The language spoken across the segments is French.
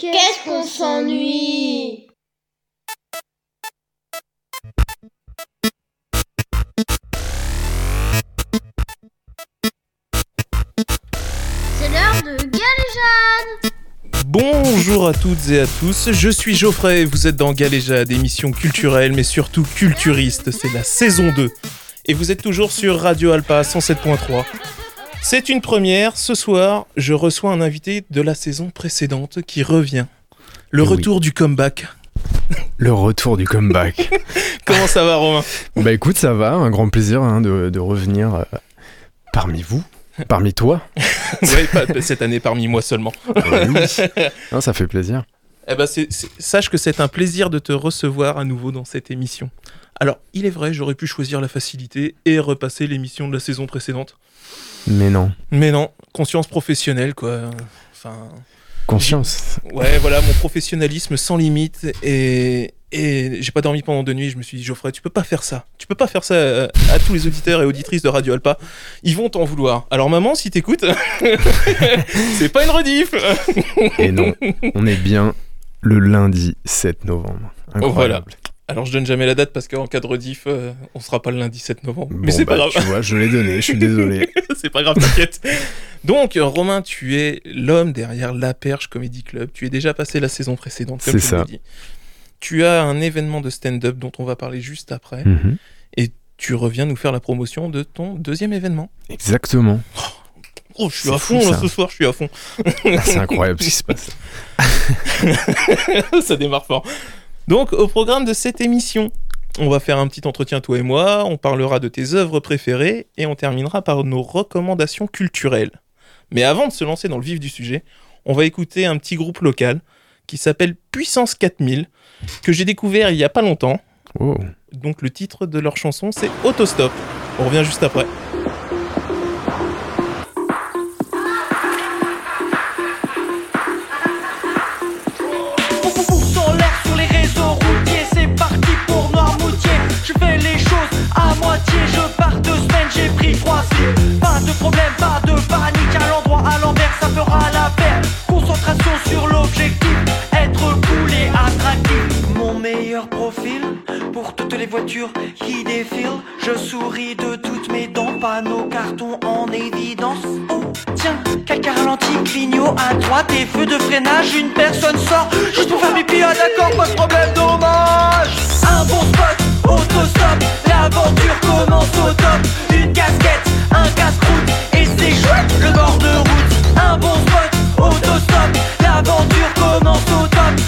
Qu'est-ce qu'on s'ennuie C'est l'heure de Galéjade Bonjour à toutes et à tous, je suis Geoffrey vous êtes dans Galéjade, émission culturelle mais surtout culturiste, c'est la saison 2. Et vous êtes toujours sur Radio Alpa 107.3. C'est une première, ce soir je reçois un invité de la saison précédente qui revient. Le Eh oui. retour du comeback. Le retour du comeback. Comment ça va Romain? Bah écoute, ça va, un grand plaisir hein, de, de revenir euh, parmi vous, parmi toi. Ouais, pas cette année parmi moi seulement. Euh, oui. Non, ça fait plaisir. Eh ben, sache que c'est un plaisir de te recevoir à nouveau dans cette émission. Alors, il est vrai, j'aurais pu choisir la facilité et repasser l'émission de la saison précédente. Mais non, Mais non, conscience professionnelle, quoi. Enfin, conscience. ouais, voilà, mon professionnalisme sans limite et, et j'ai pas dormi pendant deux nuits. Je me suis dit, Geoffrey, tu peux pas faire ça. Tu peux pas faire ça à, à tous les auditeurs et auditrices de Radio Alpa. Ils vont t'en vouloir. Alors, maman, si t'écoutes, c'est pas une rediff. Et non, on est bien le lundi 7 novembre. Incroyable. Alors, je donne jamais la date parce qu'en cas de rediff, euh, on sera pas le lundi 7 novembre. Mais c'est bah, pas grave. Tu vois, je l'ai donné, je suis désolé. c'est pas grave, t'inquiète. Donc, euh, Romain, tu es l'homme derrière La Perche Comedy Club. Tu es déjà passé la saison précédente, comme C'est je ça. dit. Tu as un événement de stand-up dont on va parler juste après. Mhm. Et tu reviens nous faire la promotion de ton deuxième événement. Exactement. Oh, je suis à fou, fond là ce soir, je suis à fond. Ah, C'est incroyable ce qui se passe. ça démarre fort. Donc, au programme de cette émission, on va faire un petit entretien, toi et moi. On parlera de tes œuvres préférées et on terminera par nos recommandations culturelles. Mais avant de se lancer dans le vif du sujet, on va écouter un petit groupe local qui s'appelle Puissance 4000, que j'ai découvert il y a pas longtemps. Oh. Donc, le titre de leur chanson, c'est Autostop. On revient juste après. Les choses à moitié, je pars deux semaines, j'ai pris trois slips. Pas de problème, pas de panique, à l'endroit, à l'envers, ça fera l'affaire. Concentration sur l'objectif, être cool et attractif. Mon meilleur profil pour toutes les voitures qui défilent. Je souris de toutes mes dents, panneaux, cartons en évidence. Oh, quelqu'un ralentit, clignot à droite, et feux de freinage, une personne sort juste pour faire pipi, ah d'accord, pas de problème, dommage. Un bon spot, autostop, l'aventure commence au top. Une casquette, un casse-croûte, et c'est chouette le bord de route. Un bon spot, autostop, l'aventure commence au top.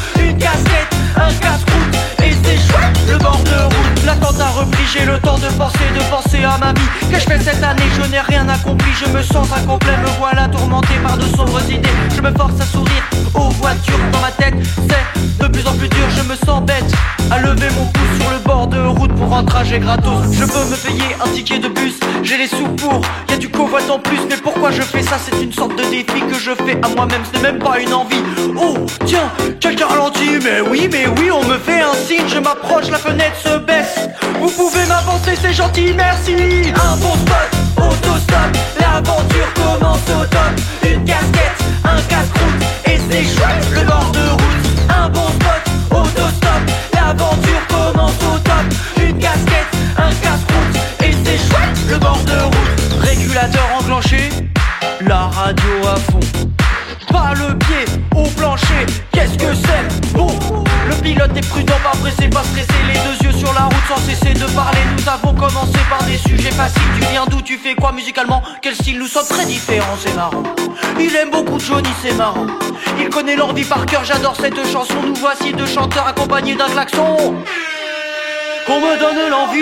J'ai le temps de penser, de penser à ma vie. Que je fais cette année, je n'ai rien accompli, je me sens incomplet, me voilà tourmenté par de sombres idées. Je me force à sourire aux voitures dans ma tête, c'est de plus en plus dur, je me sens bête. À lever mon pouce sur le bord de route pour un trajet gratos. Je peux me payer un ticket de bus, j'ai les sous pour. Y a du covoit en plus, mais pourquoi je fais ça? C'est une sorte de défi que je fais à moi-même, ce n'est même pas une envie. Oh, tiens, quelqu'un ralentit, mais oui, mais oui, on me fait un signe, je m'approche, la fenêtre se baisse. Vous pouvez m'avancer, c'est gentil, merci. Un bon spot, autostop, l'aventure commence au top. Une casquette, un casse-croûte, et c'est chouette le bord de route. Un bon spot, autostop, l'aventure commence au Une casquette, un casse-croûte, et c'est chouette le bord de route. Régulateur enclenché, la radio à fond. Pas le pied au plancher, qu'est-ce que c'est Bon, le pilote est prudent, pas pressé, pas stressé Les deux yeux sur la route sans cesser de parler. Nous avons commencé par des sujets faciles. Tu viens d'où, tu fais quoi musicalement? Quel style? Nous sommes très différents, c'est marrant. Il aime beaucoup Johnny, c'est marrant. Il connaît l'envie par cœur, j'adore cette chanson. Nous voici deux chanteurs accompagnés d'un klaxon qu'on me donne l'envie.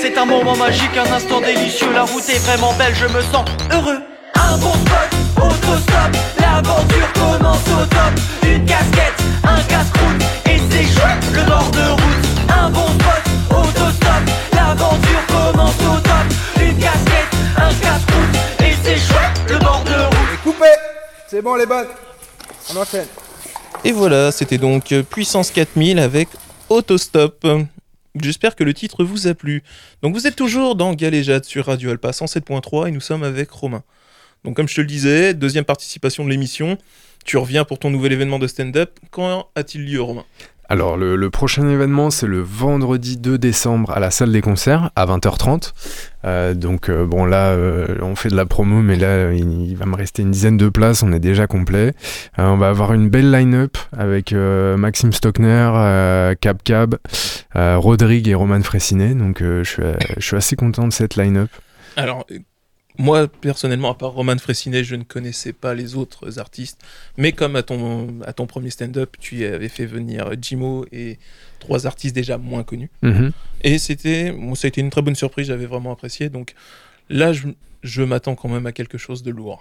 C'est un moment magique, un instant délicieux. La route est vraiment belle, je me sens heureux. Un bon spot, autostop, l'aventure commence au top. Une casquette, un casse-croûte, et c'est chouette le bord de route. Un bon spot, autostop, l'aventure commence au top. Une casquette, un casse-croûte, et c'est chouette le bord de route. Coupé C'est bon les bonnes On enchaîne. Et voilà, c'était donc Puissance 4000 avec Autostop. J'espère que le titre vous a plu. Donc vous êtes toujours dans Galéjade sur Radio Alpa 107.3 et nous sommes avec Romain. Donc comme je te le disais, deuxième participation de l'émission. Tu reviens pour ton nouvel événement de stand-up. Quand a-t-il lieu, Romain? Alors, le, le prochain événement, c'est le vendredi 2 décembre à la salle des concerts à 20h30. Euh, donc, euh, bon, là, euh, on fait de la promo, mais là, il, va me rester une dizaine de places. On est déjà complet. Euh, on va avoir une belle line-up avec Maxime Stockner, Cab Cab, Rodrigue et Roman Fressinet. Donc, je suis, je suis assez content de cette line-up. Alors, moi, personnellement, à part Roman Fressinet, je ne connaissais pas les autres artistes. Mais comme à ton, à ton premier stand-up, tu avais fait venir Jimo et trois artistes déjà moins connus. Mhm. Et c'était, bon, ça a été une très bonne surprise, j'avais vraiment apprécié. Donc là, je, je m'attends quand même à quelque chose de lourd.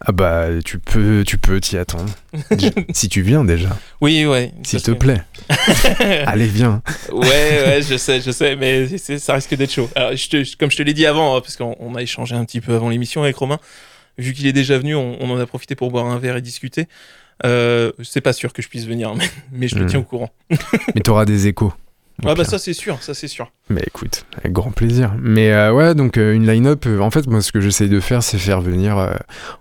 Ah bah, tu peux tu peux t'y attendre. si tu viens déjà, Oui, ouais. s'il te plaît. Allez, viens. Ouais, ouais, je sais, je sais, mais ça risque d'être chaud. Alors, je te- comme je te l'ai dit avant, hein, parce qu'on on a échangé un petit peu avant l'émission avec Romain, vu qu'il est déjà venu, on, on en a profité pour boire un verre et discuter. Euh, c'est pas sûr que je puisse venir, mais, mais je te Hmm. tiens au courant. Mais t'auras des échos. Ah bah ça c'est sûr, ça c'est sûr. Mais écoute, avec grand plaisir. Mais euh, ouais, donc euh, une line-up, euh, en fait, moi, ce que j'essaye de faire, c'est faire venir,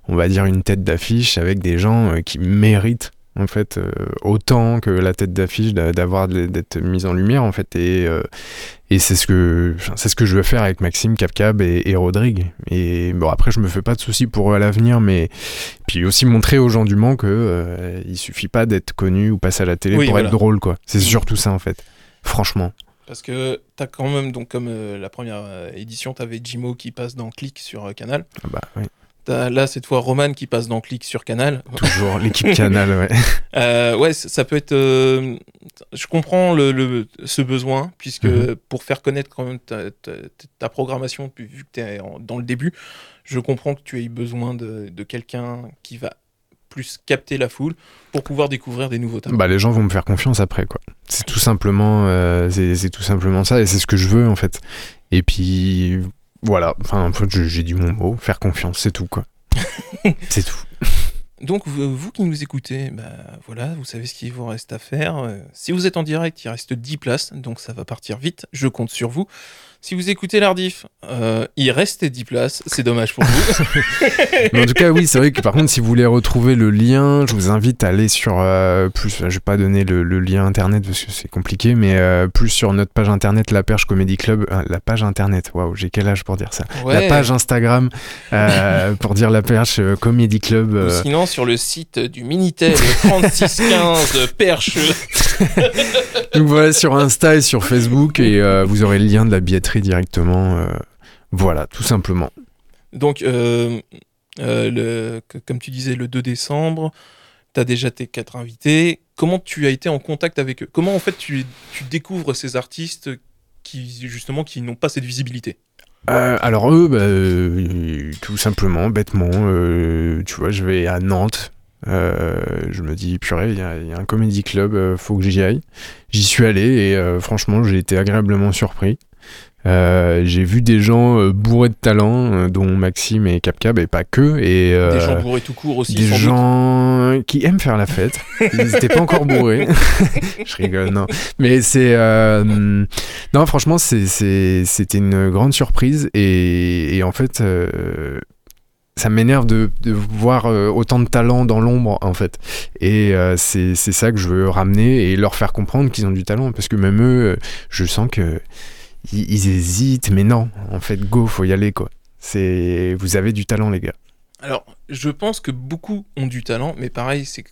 on va dire, une tête d'affiche avec des gens qui méritent, en fait, autant que la tête d'affiche d'a- d'avoir d'être mise en lumière, en fait. Et, et c'est ce que c'est ce que je veux faire avec Maxime, Capcab et, et Rodrigue. Et bon, après, je me fais pas de soucis pour eux à l'avenir, mais puis aussi montrer aux gens du Mans que euh, il suffit pas d'être connu ou passer à la télé Oui, pour voilà. être drôle, quoi. C'est surtout ça, en fait. Franchement. Parce que t'as quand même, donc comme euh, la première euh, édition, t'avais Jimo qui passe dans Click sur euh, Canal. Ah Bah, oui. T'as là cette fois Roman qui passe dans Click sur Canal. Toujours l'équipe Canal, ouais. Ouais, ça peut être. je comprends le, le- ce besoin, puisque Mhm. pour faire connaître quand même ta, ta- ta programmation, vu que tu es dans le début, je comprends que tu aies besoin de, de quelqu'un qui va plus capter la foule pour pouvoir découvrir des nouveaux talents. Bah, les gens vont me faire confiance après, quoi. C'est tout simplement, euh, c'est tout simplement ça, et c'est ce que je veux en fait. Et puis voilà, enfin, j'ai dit mon mot, faire confiance, c'est tout, quoi. c'est tout. Donc, vous, vous qui nous écoutez, bah, voilà, vous savez ce qu'il vous reste à faire. Euh, si vous êtes en direct, il reste 10 places, donc ça va partir vite. Je compte sur vous. Si vous écoutez l'Ardif, euh, il reste 10 places. C'est dommage pour vous. Mais en tout cas, oui, c'est vrai que par contre, si vous voulez retrouver le lien, je vous invite à aller sur euh, plus. Je vais pas donner le, le lien internet parce que c'est compliqué, mais euh, plus sur notre page internet, la Perche Comedy Club. euh, la page internet, waouh, j'ai quel âge pour dire ça? La page Instagram euh, pour dire la Perche euh, Comedy Club. Ou sinon, sur le site du Minitel 3615 Perche. Donc voilà, sur Insta et sur Facebook, et euh, vous aurez le lien de la billetterie directement. euh, voilà, tout simplement. Donc, euh, euh, le, comme tu disais, le 2 décembre, tu as déjà tes quatre invités. Comment tu as été en contact avec eux? Comment, en fait, tu, tu découvres ces artistes qui, justement, qui n'ont pas cette visibilité? Euh, alors eux, bah, euh, tout simplement, bêtement, euh, tu vois, je vais à Nantes. je me dis, purée, il y, y a un comédie club, faut que j'y aille. J'y suis allé et franchement, j'ai été agréablement surpris. Euh, j'ai vu des gens euh, bourrés de talent, euh, dont Maxime et Capcab, et pas que. Et, euh, Des gens bourrés tout court aussi, des doute. gens qui aiment faire la fête. Ils n'étaient pas encore bourrés. je rigole, non. Mais c'est. euh, Non, franchement, c'est- c'est- c'était une grande surprise. Et, et en fait. euh, Ça m'énerve de, de voir euh, autant de talent dans l'ombre, en fait. Et euh, c'est c'est ça que je veux ramener et leur faire comprendre qu'ils ont du talent. Parce que même eux, je sens que ils, hésitent. Mais non, en fait, go, faut y aller, quoi. C'est Vous avez du talent, les gars. Alors, je pense que beaucoup ont du talent, mais pareil, c'est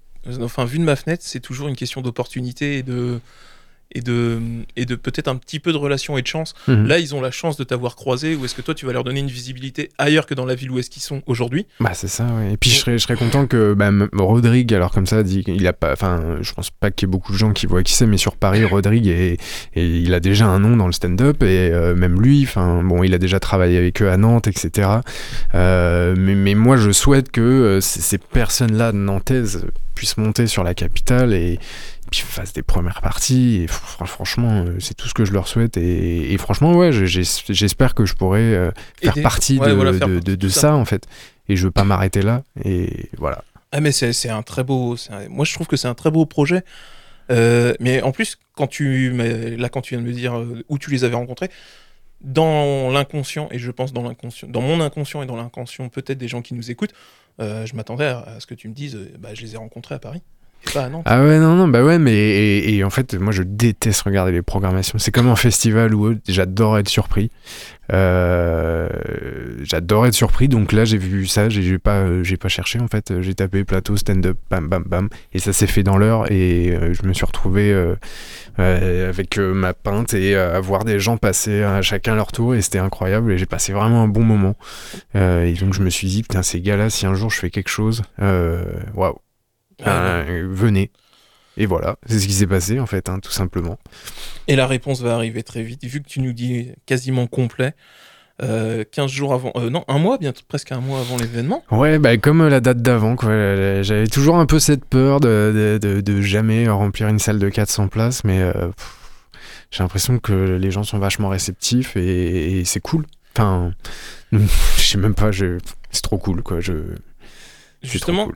enfin vu de ma fenêtre, c'est toujours une question d'opportunité et de et de et de peut-être un petit peu de relation et de chance. Mhm. Là, ils ont la chance de t'avoir croisé, ou est-ce que toi, tu vas leur donner une visibilité ailleurs que dans la ville où est-ce qu'ils sont aujourd'hui? Bah c'est ça, ouais. Et puis je serais, je serais content que bah, Rodrigue, alors comme ça, dit qu'il a pas, enfin, je pense pas qu'il y ait beaucoup de gens qui voient qui c'est, mais sur Paris, Rodrigue est, et il a déjà un nom dans le stand-up et euh, même lui, enfin, bon, il a déjà travaillé avec eux à Nantes, etc. Euh, mais, mais moi, je souhaite que euh, ces, ces personnes-là nantaises puissent monter sur la capitale et puis fassent des premières parties. Et fr- franchement, euh, c'est tout ce que je leur souhaite. Et, et franchement, ouais, j'espère que je pourrais euh, faire partie Ouais, de, voilà, faire de- partie de- de de tout ça. ça, en fait. Et je veux pas m'arrêter là. Et voilà. Ah mais c'est un très beau, un- moi je trouve que c'est un très beau projet. Euh, mais en plus, quand tu, là quand tu viens de me dire où tu les avais rencontrés, dans l'inconscient, et je pense dans l'inconscient, dans mon inconscient et dans l'inconscient peut-être des gens qui nous écoutent, euh, je m'attendais à, à ce que tu me dises, euh, bah, je les ai rencontrés à Paris. Nantes. Ah ouais, non, non, bah ouais, mais et, en fait, moi je déteste regarder les programmations. C'est comme un festival où euh, j'adore être surpris. Euh, j'adore être surpris, donc là j'ai vu ça, j'ai pas, euh, pas cherché en fait. J'ai tapé plateau, stand-up, bam, bam, bam, et ça s'est fait dans l'heure. Et euh, je me suis retrouvé avec ma pinte et à voir des gens passer à chacun leur tour, et c'était incroyable. Et j'ai passé vraiment un bon moment. Et donc je me suis dit, putain, ces gars-là, si un jour je fais quelque chose, waouh. Ouais. Euh, venez. Et voilà, c'est ce qui s'est passé en fait, hein, tout simplement. Et la réponse va arriver très vite, vu que tu nous dis quasiment complet. euh, 15 jours avant, euh, non, un mois, bientôt presque un mois avant l'événement. Ouais, bah comme euh, la date d'avant, quoi. J'avais toujours un peu cette peur de, de, de- de jamais remplir une salle de 400 places, mais euh, pff, j'ai l'impression que les gens sont vachement réceptifs et, et c'est cool. Enfin, je sais même pas, je- c'est trop cool, quoi. Je, Justement, cool.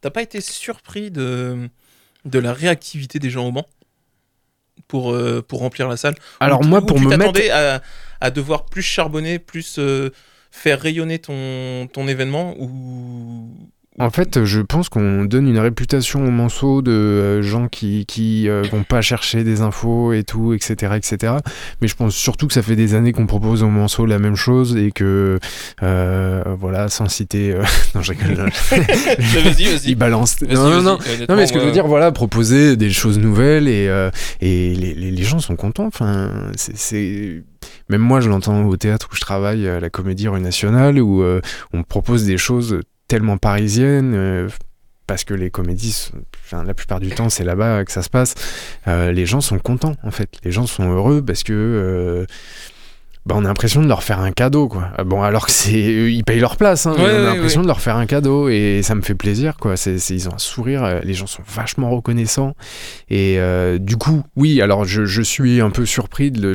T'as pas été surpris de, de la réactivité des gens au banc pour, euh, pour remplir la salle? Alors Ou- moi, ou pour tu me mettre, t'attendais à, à devoir plus charbonner, plus euh, faire rayonner ton, ton événement ou En fait, je pense qu'on donne une réputation aux manceaux de euh, gens qui, qui euh, vont pas chercher des infos et tout, etc., etc. Mais je pense surtout que ça fait des années qu'on propose aux manceaux la même chose et que, euh, voilà, sans citer... euh, non, je rigole. vas-y, vas-y. Il balance. Vas-y, Non, non, non. Non, mais ce que je veux dire, voilà, proposer des choses nouvelles et, euh, et les, les- les gens sont contents. Enfin, c'est- c'est. Même moi, je l'entends au théâtre où je travaille, à la Comédie Rue Nationale, où euh, on propose des choses tellement parisiennes. euh, parce que les comédies, sont- enfin, la plupart du temps, c'est là-bas que ça se passe. Euh, les gens sont contents, en fait. Les gens sont heureux parce que euh, bah, on a l'impression de leur faire un cadeau, quoi. Ah Bon, alors que c'est, ils payent leur place, hein, mais on a ouais, l'impression de leur faire un cadeau et ça me fait plaisir, quoi. C'est, ils ont un sourire, euh, les gens sont vachement reconnaissants et euh, du coup, oui. Alors, je, je suis un peu surpris de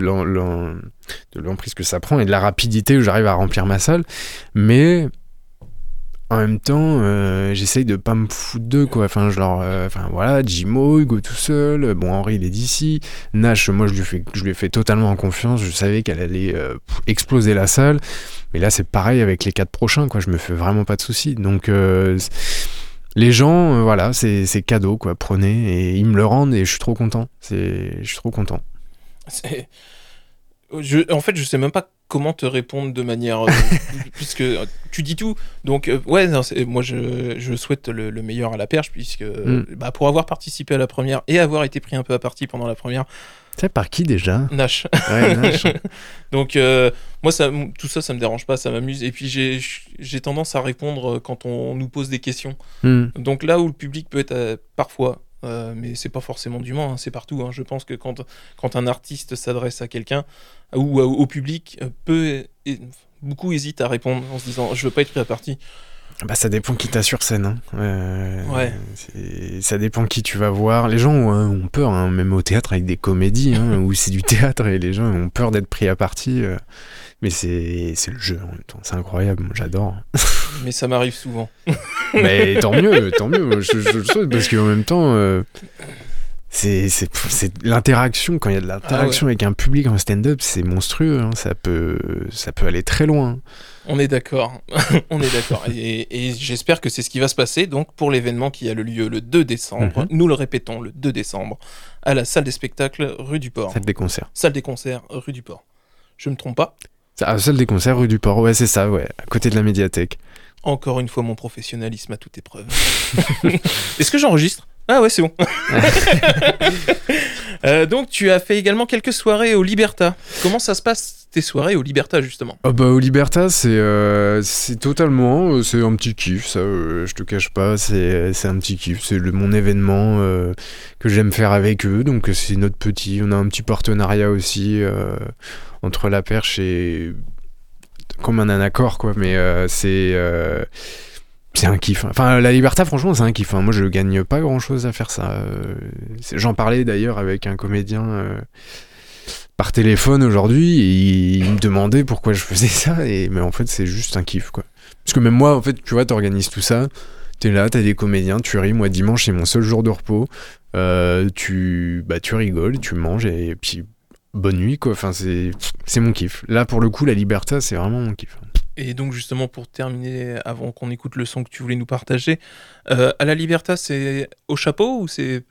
l'emprise que ça prend et de la rapidité où j'arrive à remplir ma salle, mais en même temps, euh, j'essaye de pas me foutre d'eux, quoi. Enfin, je leur, euh, enfin voilà, Jimo, Hugo tout seul. Bon, Henri, il est d'ici. Nash, moi, je lui fais, je lui ai fait totalement en confiance. Je savais qu'elle allait euh, exploser la salle. Mais là, c'est pareil avec les quatre prochains, quoi. Je me fais vraiment pas de soucis. Donc, euh, les gens, euh, voilà, c'est cadeau, quoi. Prenez et ils me le rendent et je suis trop content. C'est, je suis trop content. je- en fait, je sais même pas comment te répondre de manière. euh, puisque tu dis tout. Donc, euh, ouais, non, moi, je, je souhaite le, le meilleur à la perche, puisque Mm. bah, pour avoir participé à la première et avoir été pris un peu à partie pendant la première, Tu sais par qui déjà? Nash. Ouais, Nash. Donc, euh, moi, ça, tout ça, ça me dérange pas, ça m'amuse. Et puis, j'ai j'ai tendance à répondre quand on nous pose des questions. Hmm. Donc là où le public peut être euh, parfois, euh, mais c'est pas forcément du Mans, hein, c'est partout. hein. Je pense que quand, quand un artiste s'adresse à quelqu'un ou au public, euh, peu, et- beaucoup hésitent à répondre en se disant je veux pas être pris à partie. Bah, ça dépend qui t'as sur scène. hein. Euh, Ouais. Ça dépend qui tu vas voir. Les gens ont, ont peur, hein, même au théâtre avec des comédies, hein, où c'est du théâtre et les gens ont peur d'être pris à partie. euh. Mais c'est le jeu en même temps. C'est incroyable. J'adore. Mais ça m'arrive souvent. Mais tant mieux, tant mieux. Je, je le souhaite parce qu'en même temps, euh, c'est l'interaction. Quand il y a de l'interaction avec un public en stand-up, c'est monstrueux. hein. Ça, peut, ça peut aller très loin. On est d'accord. On est d'accord. Et, et j'espère que c'est ce qui va se passer donc pour l'événement qui a le lieu le 2 décembre. Mhm. Nous le répétons, le 2 décembre, à la salle des spectacles rue du Port. Salle des concerts. Salle des concerts rue du Port. Je me trompe pas? Ah, salle des concerts rue du Port. Ouais, c'est ça, ouais. À côté de la médiathèque. Encore une fois, mon professionnalisme à toute épreuve. Est-ce que j'enregistre? Ah ouais, c'est bon. Euh, donc, tu as fait également quelques soirées au Liberta. Comment ça se passe tes soirées au Liberta, justement? Ah bah au Liberta c'est euh, c'est totalement euh, c'est un petit kiff ça euh, je te cache pas c'est c'est un petit kiff c'est le mon événement euh, que j'aime faire avec eux donc c'est notre petit on a un petit partenariat aussi euh, entre la perche et comme un accord quoi mais euh, c'est euh, c'est un kiff. Enfin, la Liberta, franchement, c'est un kiff. hein. Moi, je gagne pas grand chose à faire ça. Euh, J'en parlais d'ailleurs avec un comédien par téléphone aujourd'hui et il me demandait pourquoi je faisais ça. Et, mais en fait, c'est juste un kiff, quoi. Parce que même moi, en fait, tu vois, t'organises tout ça. T'es là, t'as des comédiens, tu ris. Moi, dimanche, c'est mon seul jour de repos. Tu, bah, tu rigoles, tu manges et puis bonne nuit, quoi. Enfin, c'est mon kiff. Là, pour le coup, la Liberta, c'est vraiment mon kiff. Et donc justement pour terminer, avant qu'on écoute le son que tu voulais nous partager, euh, à la Liberta c'est au chapeau ou c'est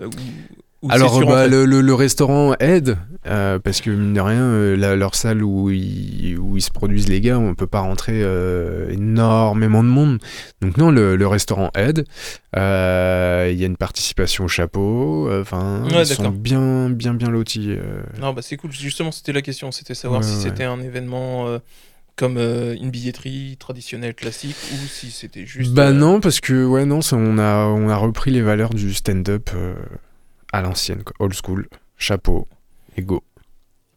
ou- Alors, en bah, fait le, le- le restaurant aide, euh, parce que mine de rien, euh, la- leur salle où ils, où ils se produisent les gars, on peut pas rentrer euh, énormément de monde. Donc non, le, le restaurant aide. Il y a une participation au chapeau. Enfin, Ouais, ils sont bien, bien, bien lotis. Non bah c'est cool. Justement c'était la question, c'était savoir Ouais, si ouais. c'était un événement comme euh, une billetterie traditionnelle classique ou si c'était juste. Bah euh, non, parce que ouais, non, ça, on a, on a repris les valeurs du stand-up euh, à l'ancienne, old school, chapeau, et go.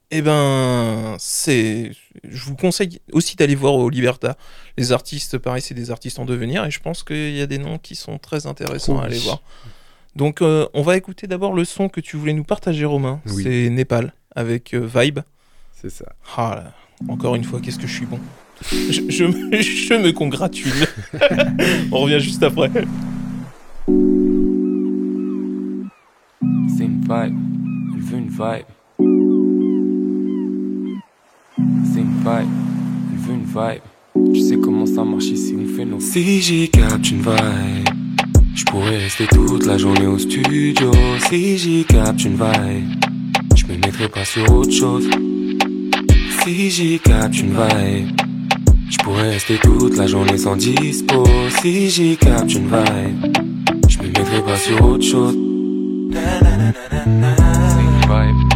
Eh ben, c'est. Je vous conseille aussi d'aller voir au Liberta. Les artistes, pareil, c'est des artistes en devenir et je pense qu'il y a des noms qui sont très intéressants à aller voir. Donc, euh, on va écouter d'abord le son que tu voulais nous partager, Romain. Oui. C'est Népal avec euh, Vibe. C'est ça. Ah là, encore une fois, qu'est-ce que je suis bon. Je, je me, je me congratule. on revient juste après. Vibe, elle veut une vibe. C'est une vibe, elle veut une vibe. Tu sais comment ça marche ici, on fait nos. Si j'y capte une vibe, je pourrais rester toute la journée au studio. Si j'y capte une vibe, je me mettrai pas sur autre chose. Si j'y capte une vibe, je pourrais rester toute la journée sans dispo. Si j'y capte une vibe, je me mettrai pas sur autre chose. C'est une vibe.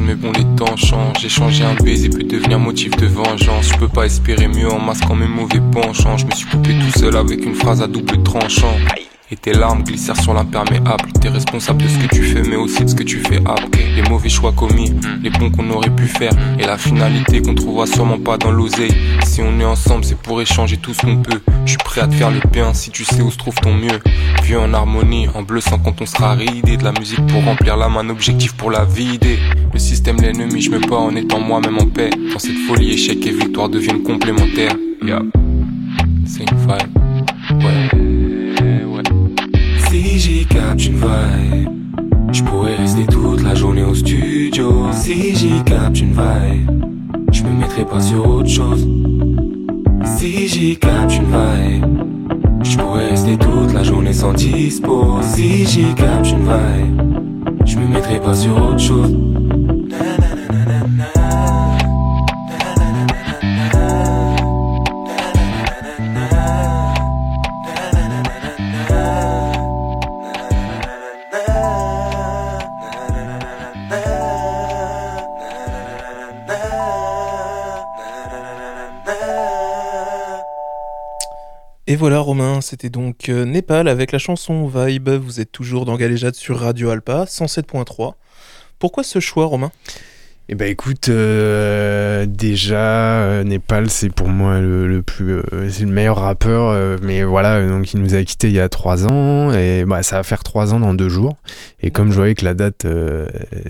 Mais bon, les temps changent. Échanger un baiser peut devenir motif de vengeance. Je peux pas espérer mieux en masquant mes mauvais penchants. Je me suis coupé tout seul avec une phrase à double tranchant. Et tes larmes glissèrent sur l'imperméable. T'es responsable de ce que tu fais, mais aussi de ce que tu fais après. Les mauvais choix commis, les bons qu'on aurait pu faire. Et la finalité qu'on trouvera sûrement pas dans l'oseille. Si on est ensemble, c'est pour échanger tout ce qu'on peut. Je suis prêt à te faire le bien si tu sais où se trouve ton mieux. Vieux en harmonie, en bleu sans quand on sera ridé. De la musique pour remplir l'âme, un objectif pour la vider. Le système, l'ennemi, je me bats en étant moi-même en paix. Quand cette folie, échec et victoire deviennent complémentaires. Yeah. Une vibe, je pourrais rester toute la journée au studio. Si j'y capte une vibe, je me mettrai pas sur autre chose. Si j'y capte une vibe, je pourrais rester toute la journée sans dispo. Si j'y capte une vibe, je me mettrai pas sur autre chose. Voilà Romain, c'était donc euh, Népal avec la chanson Vibe. Vous êtes toujours dans Galéjade sur Radio Alpa 107.3. Pourquoi ce choix Romain? Eh ben écoute, euh, déjà euh, Népal c'est pour moi le, le plus, euh, c'est le meilleur rappeur, mais voilà donc il nous a quitté il y a trois ans et bah ça va faire trois ans dans deux jours. Et comme je voyais que la date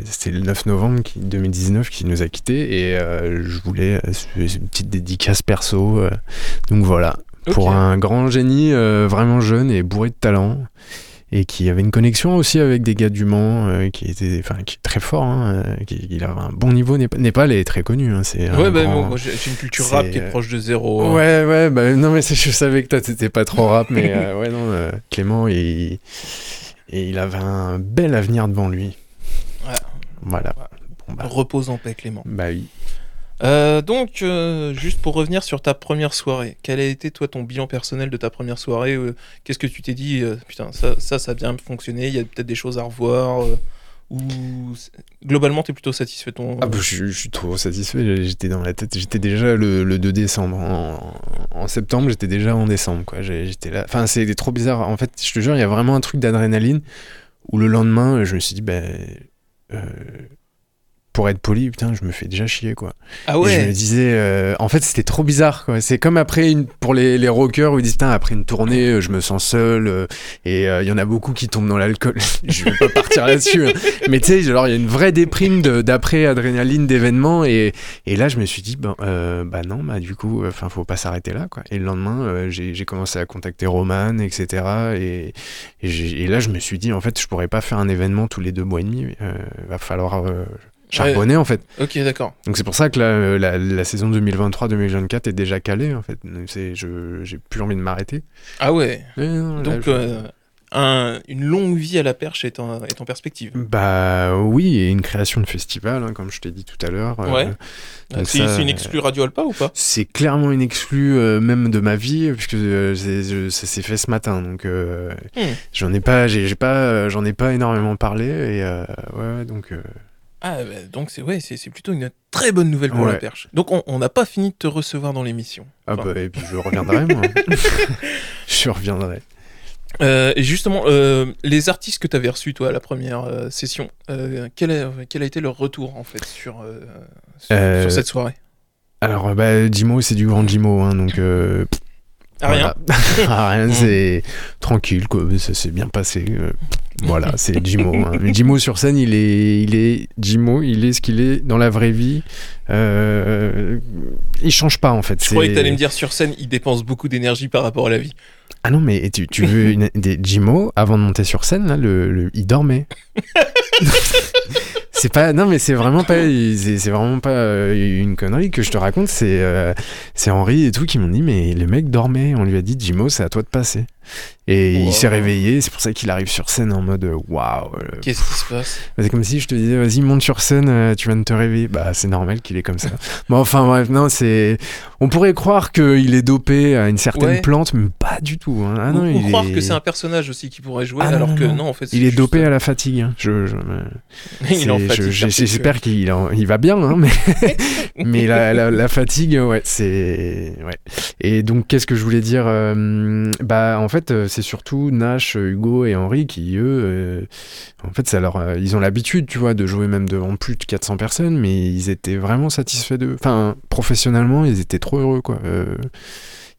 c'était le 9 novembre qui, 2019 qui nous a quitté et je voulais une petite dédicace perso, donc voilà pour un grand génie euh, vraiment jeune et bourré de talent et qui avait une connexion aussi avec des gars du Mans euh, qui était enfin qui est très fort hein, euh, qui, il avait un bon niveau Népal, est très connu hein, c'est Ouais, bah, grand- moi, j'ai une culture rap qui est proche de zéro. hein. ouais ouais bah non mais je savais que toi t'étais pas trop rap mais euh, ouais non Clément il et il avait un bel avenir devant lui Ouais. voilà bon, bah, Repose en paix, Clément. bah oui Euh, donc, euh, juste pour revenir sur ta première soirée, quel a été toi ton bilan personnel de ta première soirée euh, Qu'est-ce que tu t'es dit Putain, ça, ça, ça a bien fonctionné. Il y a peut-être des choses à revoir. ou globalement, t'es plutôt satisfait. Ah bah, je, suis trop satisfait. J'étais dans la tête. J'étais déjà le, le 2 décembre. En, septembre, j'étais déjà en décembre. Quoi. J'étais là. Enfin, c'est trop bizarre. En fait, je te jure, il y a vraiment un truc d'adrénaline où le lendemain, je me suis dit, ben. Pour être poli, putain, je me fais déjà chier, quoi. ah Et je me ouais. disais, euh, en fait, c'était trop bizarre. quoi. C'est comme après une, pour les, les rockers où ils disent, Putain, après une tournée, euh, je me sens seul. euh, et euh, il y en a beaucoup qui tombent dans l'alcool. je vais pas partir là-dessus. hein. Mais tu sais, genre, il y a une vraie déprime d'après adrénaline d'événements. Et, et là, je me suis dit, ben, bah non, bah du coup, enfin, faut pas s'arrêter là, quoi. Et le lendemain, j'ai commencé à contacter Roman, etc. Et, et, là, je me suis dit, en fait, je pourrais pas faire un événement tous les deux mois et demi. Euh, va falloir euh, charbonner, en fait. Ok, d'accord. Donc c'est pour ça que la, la, la saison 2023-2024 est déjà calée en fait. C'est, je, j'ai plus envie de m'arrêter. Ah ouais. Non, Donc, euh, un- une longue vie à la perche est en, est en perspective. Bah oui, et une création de festival, hein, comme je t'ai dit tout à l'heure. euh, Ouais. Ah, C'est ça, c'est une euh, exclue Radio Alpa ou pas? C'est clairement une exclue euh, même de ma vie puisque euh, c'est- je- ça s'est fait ce matin donc euh, Hmm. j'en ai pas j'ai, j'ai pas euh, j'en ai pas énormément parlé et euh, ouais, ouais, donc euh, Ah, bah, donc c'est ouais, c'est c'est plutôt une très bonne nouvelle pour la perche. Donc, on n'a pas fini de te recevoir dans l'émission. ah bah et puis je reviendrai moi. je reviendrai. Euh, et justement, euh, les artistes que tu avais reçus, toi, à la première euh, session, quel, a, quel a été leur retour, en fait, sur, sur, sur cette soirée? Alors bah Jimo c'est du grand Jimo hein, donc Ah, rien Voilà. Ah, rien, c'est tranquille, quoi. Ça s'est bien passé. Voilà, c'est Jimo. hein. Jimo sur scène, il est, il est Jimo, il est ce qu'il est dans la vraie vie. Euh, il change pas en fait. Je croyais que t'allais me dire sur scène, il dépense beaucoup d'énergie par rapport à la vie. Ah non, mais tu, tu veux une, des Jimo avant de monter sur scène là, le, le- il dormait. c'est pas, non mais c'est vraiment pas, c'est c'est vraiment pas euh, une connerie que je te raconte. C'est, euh, c'est Henri et tout qui m'ont dit mais le mec dormait. On lui a dit Jimo, c'est à toi de passer. Et Wow. il s'est réveillé. C'est pour ça qu'il arrive sur scène en mode euh, waouh. euh, Qu'est-ce qui se passe? C'est comme si je te disais, vas-y, monte sur scène, euh, tu viens de te réveiller. Bah, c'est normal qu'il est comme ça. bon, enfin, bref, non, c'est. On pourrait croire qu'il est dopé à une certaine Ouais. plante, mais pas du tout. hein. Ah, Ou, non, ou il croire est... que c'est un personnage aussi qui pourrait jouer, Ah, alors non, que non. en fait. Il est dopé à la fatigue. hein. Je, je- perpétuelle. J'espère qu'il il va bien, hein, mais, mais la, la- la fatigue, ouais, c'est. Ouais. Et donc, qu'est-ce que je voulais dire euh, Bah, en fait, euh, c'est surtout Nash, Hugo et Henri qui, eux, euh, en fait, ça leur, euh, ils ont l'habitude, tu vois, de jouer même devant plus de 400 personnes, mais ils étaient vraiment satisfaits d'eux. Enfin, professionnellement, ils étaient trop heureux, quoi.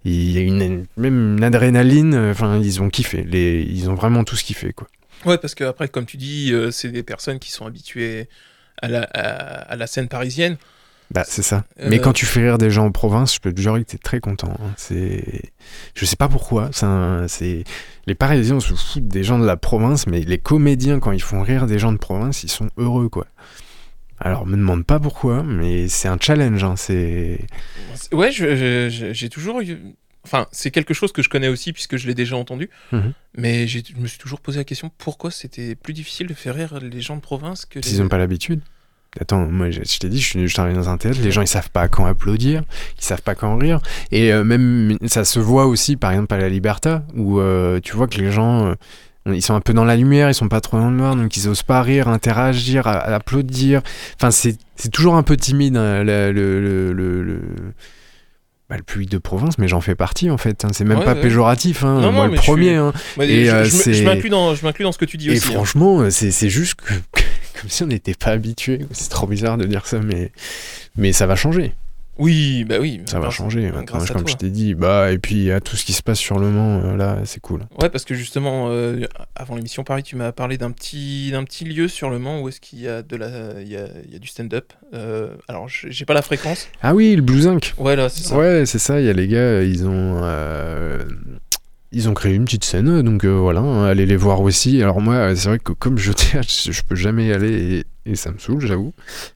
Il y a une, même une adrénaline, euh, enfin, ils ont kiffé. Les, ils ont vraiment tous kiffé, quoi. Ouais, parce que après, comme tu dis, euh, c'est des personnes qui sont habituées à la, à, à la scène parisienne. Bah, c'est ça. Euh, Mais quand tu fais rire des gens en province, je peux te jurer que t'es très content. hein. C'est, je sais pas pourquoi. C'est les Parisiens se foutent des gens de la province, mais les comédiens quand ils font rire des gens de province, ils sont heureux quoi. Alors me demande pas pourquoi, mais c'est un challenge. hein. C'est Ouais, j'ai toujours eu. Enfin, c'est quelque chose que je connais aussi puisque je l'ai déjà entendu. Mhm. Mais je me suis toujours posé la question pourquoi c'était plus difficile de faire rire les gens de province que les. ils ont pas l'habitude. Attends, moi je, je t'ai dit, je, suis- je travaille dans un théâtre, les gens ils savent pas quand applaudir, ils savent pas quand rire. Et euh, même ça se voit aussi par exemple à la Liberta, où euh, tu vois que les gens euh, ils sont un peu dans la lumière, ils sont pas trop dans le noir, donc ils osent pas rire, interagir, applaudir. Enfin, c'est toujours un peu timide hein, le, le, le, le- le- bah, le public de province, mais j'en fais partie en fait. hein. C'est même Ouais, pas ouais. péjoratif, hein. Non, non, moi le je suis- premier. hein. Et, je, euh, m'inclus dans, ce que tu dis Et aussi. hein. franchement, euh, c'est c'est juste que, comme si on n'était pas habitué. C'est trop bizarre de dire ça, mais, mais ça va changer. Oui, bah oui. Ça va changer. Maintenant, à comme je t'ai dit, bah, et puis il y a tout ce qui se passe sur le Mans, euh, là, c'est cool. Ouais, parce que justement, euh, avant l'émission, Paris, tu m'as parlé d'un petit, d'un petit lieu sur le Mans où est-ce qu'il y a de la, il y a, il y a du stand-up. Euh, alors, j'ai pas la fréquence. Ah oui, le Blue Zinc. Ouais, là, c'est ça. Ouais, c'est ça. Il y a les gars, ils ont, euh, ils ont créé une petite scène, donc euh, voilà, allez les voir aussi. Alors moi, c'est vrai que comme je théâtre, je peux jamais y aller et, et ça me saoule, j'avoue.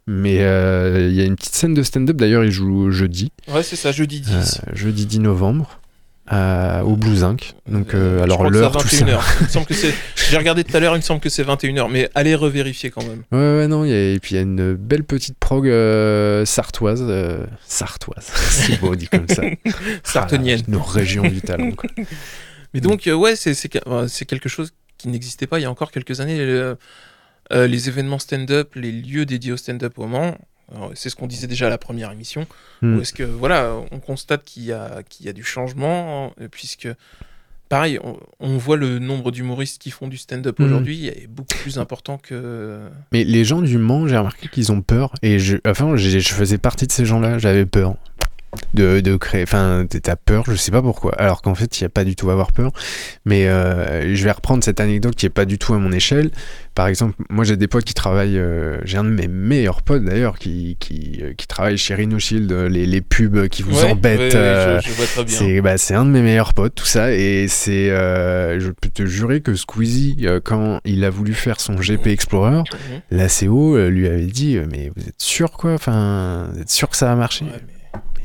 Mais euh, il y a une petite scène de stand-up. D'ailleurs, ils jouent jeudi, Ouais, c'est ça, jeudi 10. euh, jeudi 10 novembre. Euh, au Blue Zinc. Donc, euh, je alors l'heure, tout ça. 21h. Il me semble que c'est. J'ai regardé tout à l'heure, il me semble que c'est 21h, mais allez revérifier quand même. Ouais, ouais, non, il y a- et puis il y a une belle petite prog euh, sartoise. euh, sartoise, c'est beau dit comme ça. Sartonienne. Ah, nos régions du talent, quoi. Mais donc, euh, ouais, c'est c'est que- euh, c'est quelque chose qui n'existait pas il y a encore quelques années. euh, euh, les événements stand-up, les lieux dédiés au stand-up au Mans, c'est ce qu'on disait déjà à la première émission, Hmm. où est-ce que, voilà, on constate qu'il y, a- qu'il y a du changement, euh, puisque, pareil, on, on voit le nombre d'humoristes qui font du stand-up Hmm. aujourd'hui est beaucoup plus important que... Mais les gens du Mans, j'ai remarqué qu'ils ont peur. Et je, enfin, je faisais partie de ces gens-là. J'avais peur de, de créer. Enfin, t'as peur, je sais pas pourquoi. Alors qu'en fait, il n'y a pas du tout à avoir peur. Mais euh, je vais reprendre cette anecdote qui est pas du tout à mon échelle. Par exemple, moi, j'ai des potes qui travaillent. euh, j'ai un de mes meilleurs potes d'ailleurs qui, qui, euh, qui travaille chez Rhino Shield, les, les pubs qui vous Ouais, embêtent. ouais, ouais, euh, je, je vois très bien. c'est bah, c'est un de mes meilleurs potes, tout ça. Et c'est. euh, je peux te jurer que Squeezie, euh, quand il a voulu faire son GP Explorer, Mhm. la CO euh, lui avait dit Mais vous êtes sûr, quoi? Enfin, vous êtes sûr que ça va marcher? Ouais, mais-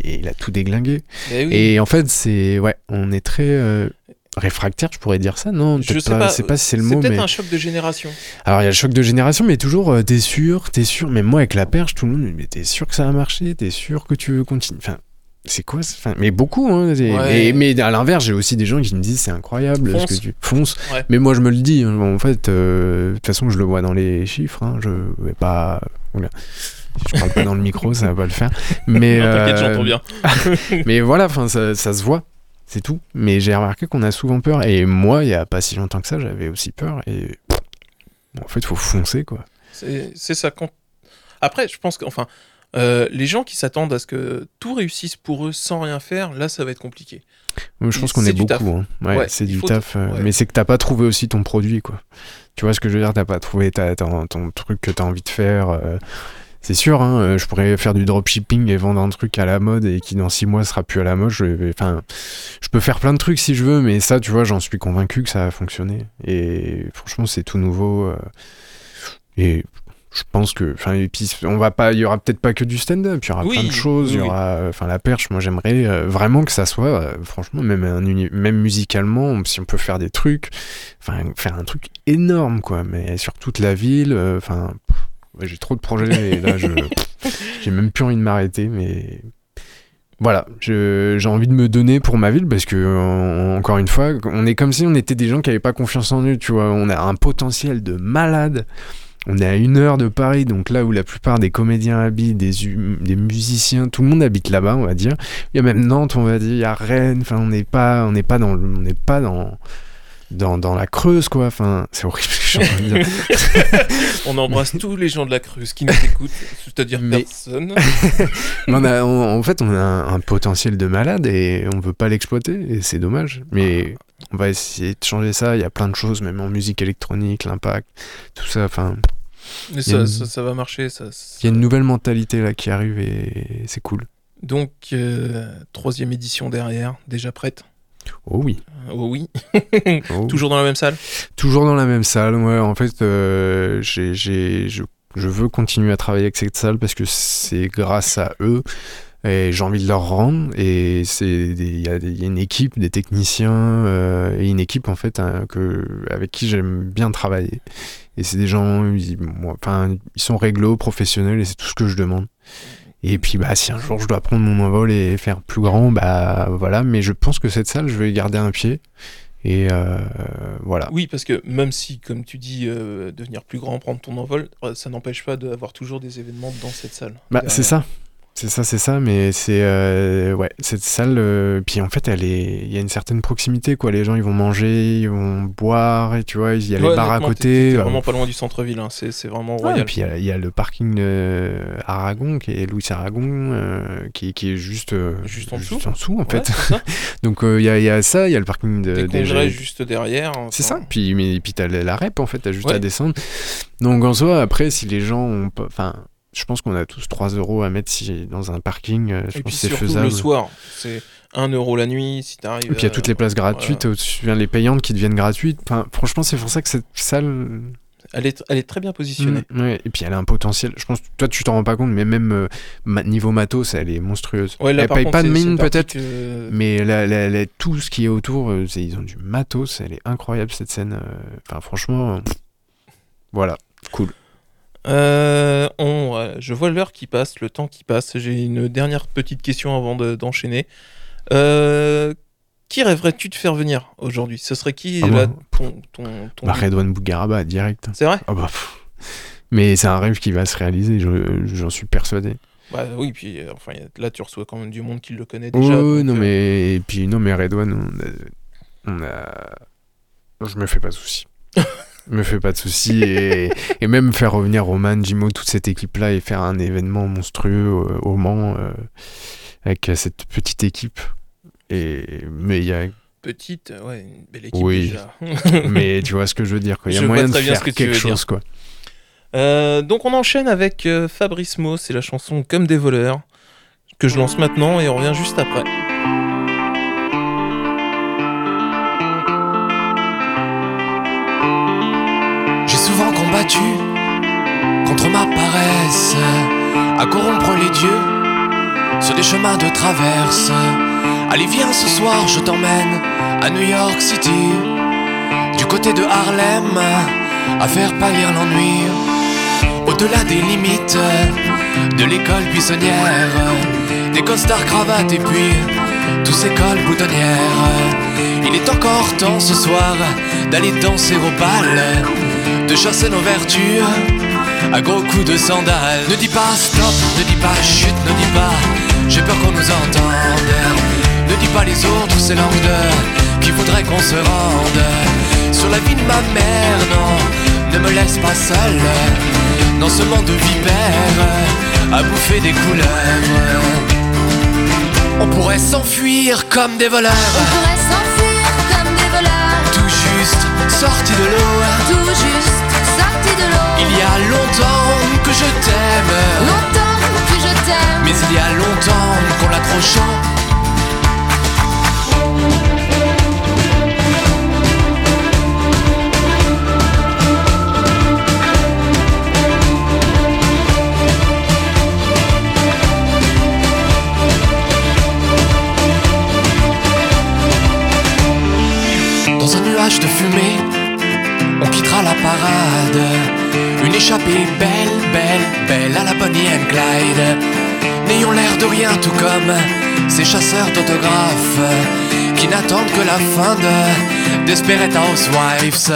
Et il a tout déglingué. mais oui. Et en fait, c'est. Ouais, on est très. euh, réfractaire, je pourrais dire ça Non, Je peut-être sais pas, pas, c'est pas si c'est le c'est mot, peut-être mais. un choc de génération. Alors il y a le choc de génération, mais toujours, euh, t'es sûr, t'es sûr. Même moi avec la perche, tout le monde mais t'es sûr que ça va marcher, t'es sûr que tu veux continuer? Enfin, c'est quoi Enfin, Mais beaucoup, hein. c'est- Ouais. mais, mais à l'inverse, j'ai aussi des gens qui me disent c'est incroyable ce Fonce. que tu fonces. Ouais. Mais moi je me le dis, hein, en fait, euh, de toute façon je le vois dans les chiffres, hein, je vais pas. Oula. Je parle pas dans le micro, ça va pas le faire. Mais, Non, T'inquiète, euh, j'entends bien. mais voilà, enfin, ça, ça se voit, c'est tout. Mais j'ai remarqué qu'on a souvent peur. Et moi, il y a pas si longtemps que ça, j'avais aussi peur. Et en fait, faut foncer, quoi. C'est c'est ça. Quand... Après, je pense que, enfin, euh, les gens qui s'attendent à ce que tout réussisse pour eux sans rien faire, là, ça va être compliqué. Je Et pense qu'on est beaucoup. hein. Ouais, Ouais, c'est il du taf. euh, ouais. Mais c'est que t'as pas trouvé aussi ton produit, quoi. Tu vois ce que je veux dire? T'as pas trouvé ta- ton, ton truc que t'as envie de faire. euh, C'est sûr, hein, euh, je pourrais faire du dropshipping et vendre un truc à la mode et qui dans six mois sera plus à la mode. Je, enfin, je peux faire plein de trucs si je veux, mais ça, tu vois, j'en suis convaincu que ça va fonctionner. Et franchement, c'est tout nouveau. euh, et je pense que, enfin, et puis on va pas, il y aura peut-être pas que du stand-up, il y aura Oui, plein de choses. Il y oui, aura, enfin, la perche. Moi, j'aimerais euh, vraiment que ça soit, franchement, même un même musicalement, si on peut faire des trucs, enfin, faire un truc énorme, quoi. Mais sur toute la ville, enfin, j'ai trop de projets et là, je, j'ai même plus envie de m'arrêter, mais. Voilà, j'ai envie de me donner pour ma ville parce que, en- encore une fois, on est comme si on était des gens qui n'avaient pas confiance en eux, tu vois. On a un potentiel de malade. On est à une heure de Paris, donc là où la plupart des comédiens habitent, des, hum- des musiciens, tout le monde habite là-bas, on va dire. Il y a même Nantes, on va dire, il y a Rennes. Enfin, on n'est pas, on n'est pas dans, on n'est pas dans, dans, dans la Creuse, quoi. Enfin, c'est horrible de. On embrasse tous les gens de la Creuse qui nous écoutent, c'est-à-dire Mais- personne. On a- on- en fait, on a un, un potentiel de malade et on veut pas l'exploiter et c'est dommage. Mais on va essayer de changer ça. Il y a plein de choses, même en musique électronique, l'impact, tout ça. Enfin, Mais ça, une- ça, ça va marcher. Ça, il y a une nouvelle mentalité là qui arrive et c'est cool. Donc, euh, troisième édition derrière, déjà prête. Oh oui. Oh oui. Oh. Toujours dans la même salle Toujours dans la même salle. Ouais, en fait, euh, j'ai, j'ai- je, je veux continuer à travailler avec cette salle parce que c'est grâce à eux et j'ai envie de leur rendre. Et c'est des- il y, a y une équipe, des techniciens euh, et une équipe en fait hein, que, avec qui j'aime bien travailler. Et c'est des gens, ils, moi, ils sont réglo, professionnels et c'est tout ce que je demande. Et puis bah si un jour je dois prendre mon envol et faire plus grand, bah voilà. Mais je pense que cette salle, je vais y garder un pied. Et euh, voilà. Oui, parce que même si, comme tu dis, euh, devenir plus grand, prendre ton envol, euh, ça n'empêche pas d'avoir toujours des événements dans cette salle. Bah, c'est ça. C'est ça, c'est ça, mais c'est euh, ouais, cette salle. euh, puis en fait, elle est, il y a une certaine proximité, quoi. Les gens, ils vont manger, ils vont boire, et tu vois, il y a Ouais, les bars à côté. euh, vraiment pas loin du centre-ville, hein. c'est c'est vraiment royal. et puis il y a- il y, a le parking Aragon, qui est Louis Aragon, qui, qui est juste, Juste en dessous. en dessous, en Ouais, fait. c'est. Donc il y, y a ça, il y a le parking de, Des gens- juste derrière. C'est ça. Puis, mais, puis t'as la rep, en fait, t'as juste Ouais. à descendre. Donc en soi, après, si les gens ont pas. Enfin, je pense qu'on a tous 3 euros à mettre si, dans un parking. euh, Je Et pense c'est surtout faisable. le soir, c'est 1 euro la nuit si t'arrives. Et puis il y a euh, toutes les places gratuites, au-dessus, les payantes qui deviennent gratuites. Enfin, franchement, c'est pour ça que cette salle. Elle est, elle est très bien positionnée. Mm, ouais. Et puis elle a un potentiel. Je pense que toi, tu t'en rends pas compte, mais même euh, ma- niveau matos, elle est monstrueuse. Ouais, là, elle paye contre, pas de mine, peut-être. que- Mais la- la- la- tout ce qui est autour, euh, ils ont du matos, elle est incroyable cette scène. euh, Enfin, franchement, voilà, cool. Euh, on, ouais, je vois l'heure qui passe, le temps qui passe. J'ai une dernière petite question avant de- d'enchaîner. Euh, qui rêverais-tu de faire venir aujourd'hui? Ce serait qui Ah, là, ton, ton, ton- Bah, Redouane Bougaraba, direct. C'est vrai? Ah bah. Mais c'est un rêve qui va se réaliser, je- j'en suis persuadé. Bah oui, puis euh, enfin, là tu reçois quand même du monde qui le connaît déjà. Oh, non, euh, mais... Et puis, non, mais Redouane, on a... on a- Je me fais pas de soucis. Je me fais pas de soucis. Et... et même faire revenir Roman, Jimo, toute cette équipe-là et faire un événement monstrueux au, au Mans euh, avec cette petite équipe. Et... Mais il y a Petite, ouais, une belle équipe Oui. déjà. Mais tu vois ce que je veux dire, quoi. Il y a Je moyen de faire que quelque dire. chose, quoi. Euh, donc on enchaîne avec euh, Fabrice Mo, c'est la chanson Comme des voleurs, que je lance maintenant et on revient juste après. Contre ma paresse, à corrompre les dieux sur des chemins de traverse. Allez, viens ce soir, je t'emmène à New York City, du côté de Harlem, à faire pâlir l'ennui. Au-delà des limites de l'école buissonnière, des costards cravates et puis tous ces cols boutonnières. Il est encore temps ce soir d'aller danser au bal, de chasser nos vertus à gros coups de sandales. Ne dis pas stop, ne dis pas chut, ne dis pas j'ai peur qu'on nous entende. Ne dis pas les autres, c'est langue de qu'il faudrait qu'on se rende. Sur la vie de ma mère, non, ne me laisse pas seul dans ce monde de vipères à bouffer des couleurs. On pourrait s'enfuir comme des voleurs, On pourrait s'enfuir comme des voleurs, tout juste sortis de l'eau. Longtemps que je t'aime, Longtemps que je t'aime, mais il y a longtemps qu'on l'a belle, belle, belle à la Bonnie and Clyde. N'ayons l'air de rien, tout comme ces chasseurs d'autographes qui n'attendent que la fin de Desperate Housewives.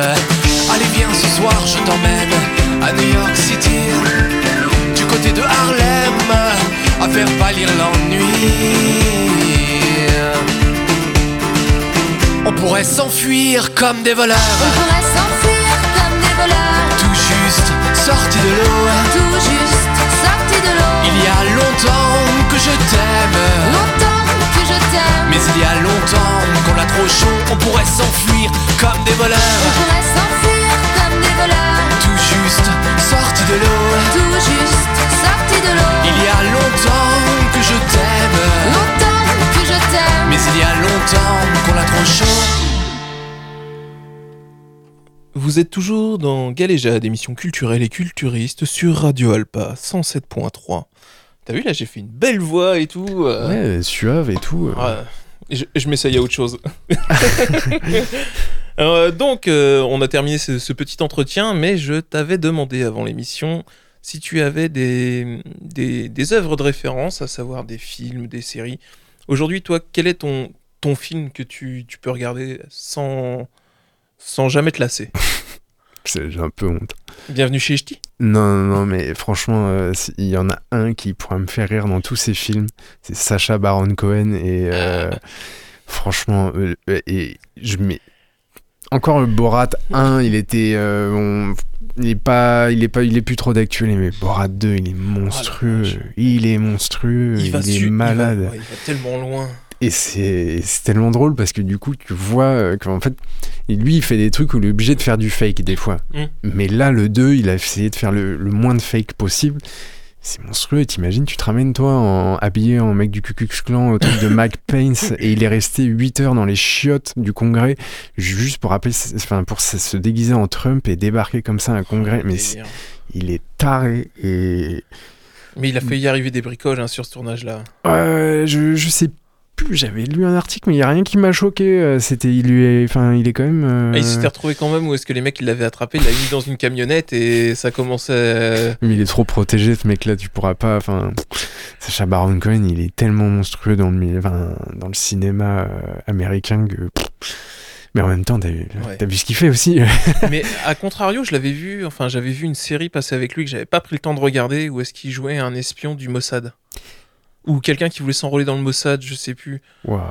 Allez, viens ce soir, je t'emmène à New York City, du côté de Harlem, à faire pâlir l'ennui. On pourrait s'enfuir comme des voleurs. Sorti de l'eau. tout juste sortis de l'eau. Il y a longtemps que je t'aime. Longtemps que je t'aime, Mais il y a longtemps qu'on l'a trop chaud. On pourrait s'enfuir comme des on voleurs. pourrait s'enfuir comme des voleurs, Tout juste sorti de l'eau. tout juste sortis de l'eau. Il y a longtemps que je t'aime. Longtemps que je t'aime, Mais il y a longtemps qu'on l'a trop chaud. Vous êtes toujours dans Galéjade, émission culturelle et culturiste sur Radio Alpa 107.3. T'as vu là, j'ai fait une belle voix et tout. euh, Ouais, suave et tout. euh. Je, je m'essaye à autre chose. Alors, euh, donc, euh, on a terminé ce, ce petit entretien, mais je t'avais demandé avant l'émission si tu avais des, des, des œuvres de référence, à savoir des films, des séries. Aujourd'hui, toi, quel est ton, ton film que tu, tu peux regarder sans, sans jamais te lasser? J'ai un peu honte. Bienvenue chez Ch'ti. Non, non, non, mais franchement, euh, il y en a un qui pourrait me faire rire dans tous ces films. C'est Sacha Baron Cohen. Et euh, franchement, euh, et je mets. Encore le Borat 1, il était. on- Il est pas, il est pas, il est plus trop d'actuel, mais Borat 2, il est monstrueux. il est monstrueux, il, est su- il va- malade. ouais, il va tellement loin. Et c'est tellement drôle parce que du coup, tu vois euh, qu'en fait, lui, il fait des trucs où il est obligé de faire du fake des fois. Mm. Mais là, le 2, il a essayé de faire le, le moins de fake possible. C'est monstrueux. T'imagines, tu te ramènes toi en, habillé en mec du Ku Klux Klan au truc de Mike Pence et il est resté 8 heures dans les chiottes du Congrès juste pour, appeler, enfin, pour se, se déguiser en Trump et débarquer comme ça à un Congrès. Mais il est taré et Mais il a fait y arriver des bricoles hein, sur ce tournage-là. Euh, je, je sais plus, j'avais lu un article, mais il n'y a rien qui m'a choqué. euh, C'était, il lui est, enfin, il est quand même. euh, Ah, il s'était retrouvé quand même où est-ce que les mecs ils l'avaient attrapé, il l'a mis dans une camionnette et ça commençait. à- mais il est trop protégé, ce mec-là, tu pourras pas. Enfin, Sacha Baron Cohen, il est tellement monstrueux dans le, enfin, dans le cinéma euh, américain que. Mais en même temps, t'as vu, Ouais. t'as vu ce qu'il fait aussi. Mais à contrario, je l'avais vu, enfin j'avais vu une série passer avec lui que j'avais pas pris le temps de regarder où est-ce qu'il jouait un espion du Mossad? Ou quelqu'un qui voulait s'enrôler dans le Mossad, je sais plus. Waouh.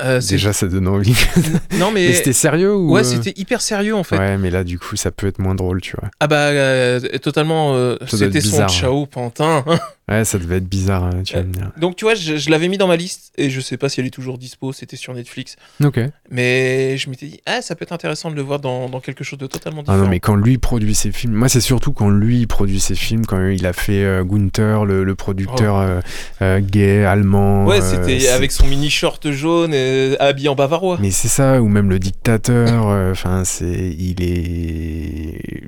Euh, Déjà, ça donne envie. Non mais. mais c'était sérieux ou Ouais, euh, c'était hyper sérieux en fait. Ouais, mais là, du coup, ça peut être moins drôle, tu vois. Ah bah euh, totalement. euh, c'était son bizarre, ciao pantin. Ouais, ça devait être bizarre, hein, tu vas me dire. Donc tu vois, je, je l'avais mis dans ma liste et je sais pas si elle est toujours dispo. C'était sur Netflix. Ok. Mais je m'étais dit, ah, ça peut être intéressant de le voir dans, dans quelque chose de totalement Ah différent. non, mais quand lui produit ses films, moi c'est surtout quand lui produit ses films, quand il a fait Gunther, le, le producteur euh, gay, allemand. Oh. Ouais, c'était avec son mini short jaune et habillé en bavarois. Mais c'est ça, ou même le dictateur, euh, enfin, c'est. Il est.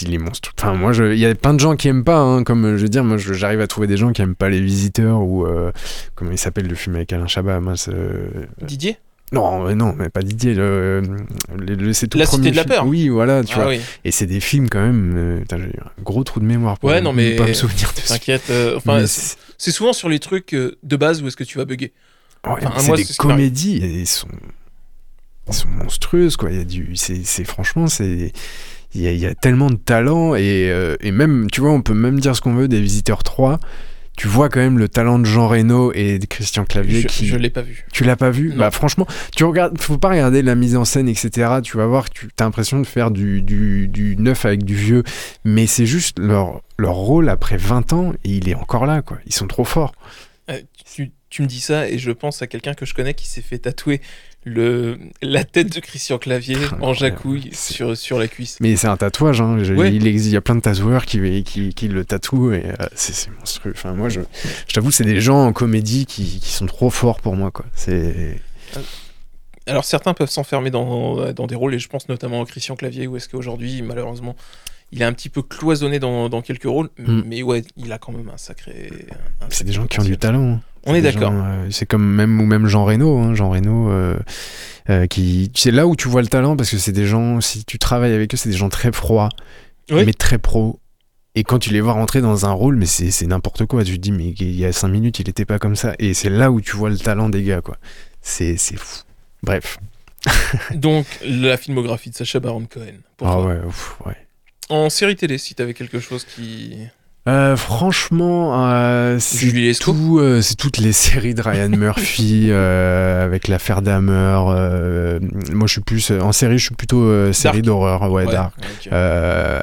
Il est monstrueux. Enfin, moi, il y a plein de gens qui aiment pas, hein, comme je veux dire, moi j'arrive à trouver des gens qui aiment pas Les Visiteurs ou. euh, comment il s'appelle le film avec Alain Chabat mince, euh, Didier? Non, mais non, mais pas Didier. Le, le- le- c'est tout La premier Cité de la film. Peur. Oui, voilà, tu Ah vois. oui, Et c'est des films quand même. euh, putain, j'ai eu un gros trou de mémoire pour Ouais, ne non, mais- pas me souvenir de t'inquiète. euh, enfin, c'est souvent sur les trucs euh, de base où est-ce que tu vas bugger. Ouais, Enfin, c'est des comédies et ils sont, ils sont monstrueuses quoi. Il y a du, c'est, franchement c'est, il y, a, il y a tellement de talent et, euh, et même, tu vois, on peut même dire ce qu'on veut des Visiteurs 3. Tu vois quand même le talent de Jean Reno et de Christian Clavier Je, qui. je l'ai pas vu. Tu l'as pas vu? Non. Bah franchement, tu regardes, faut pas regarder la mise en scène, etc. Tu vas voir que tu as l'impression de faire du, du, du neuf avec du vieux, mais c'est juste leur, leur rôle après 20 ans et il est encore là quoi. Ils sont trop forts. Euh, tu, tu me dis ça et je pense à quelqu'un que je connais qui s'est fait tatouer le, la tête de Christian Clavier en Incroyable. jacouille sur, sur la cuisse. Mais c'est un tatouage, hein. Ouais. il, y a plein de tatoueurs qui, qui, qui le tatouent et euh, c'est c'est monstrueux. Enfin, moi, je, je t'avoue, c'est des gens en comédie qui, qui sont trop forts pour moi, quoi. C'est. Alors certains peuvent s'enfermer dans, dans des rôles et je pense notamment à Christian Clavier où est-ce qu'aujourd'hui malheureusement il est un petit peu cloisonné dans, dans quelques rôles Mm. mais ouais il a quand même un sacré un C'est sacré des gens qui ont du talent. hein. On est d'accord. euh, c'est comme même ou même Jean Reno, hein, Jean Reno, euh, euh, qui c'est là où tu vois le talent parce que c'est des gens. Si tu travailles avec eux, c'est des gens très froids, Oui. mais très pro. Et quand tu les vois rentrer dans un rôle, mais c'est c'est n'importe quoi. Tu te dis, mais il y a cinq minutes, il était pas comme ça. Et c'est là où tu vois le talent des gars, quoi. C'est c'est fou. Bref. Donc la filmographie de Sacha Baron Cohen. pour Ah toi. ouais, ouf, ouais. En série télé si t'avais quelque chose qui... Euh, franchement, euh, c'est tout, euh, c'est toutes les séries de Ryan Murphy avec l'affaire Dahmer. moi, je suis plus en série, je suis plutôt série d'horreur, ouais, Ouais, dark.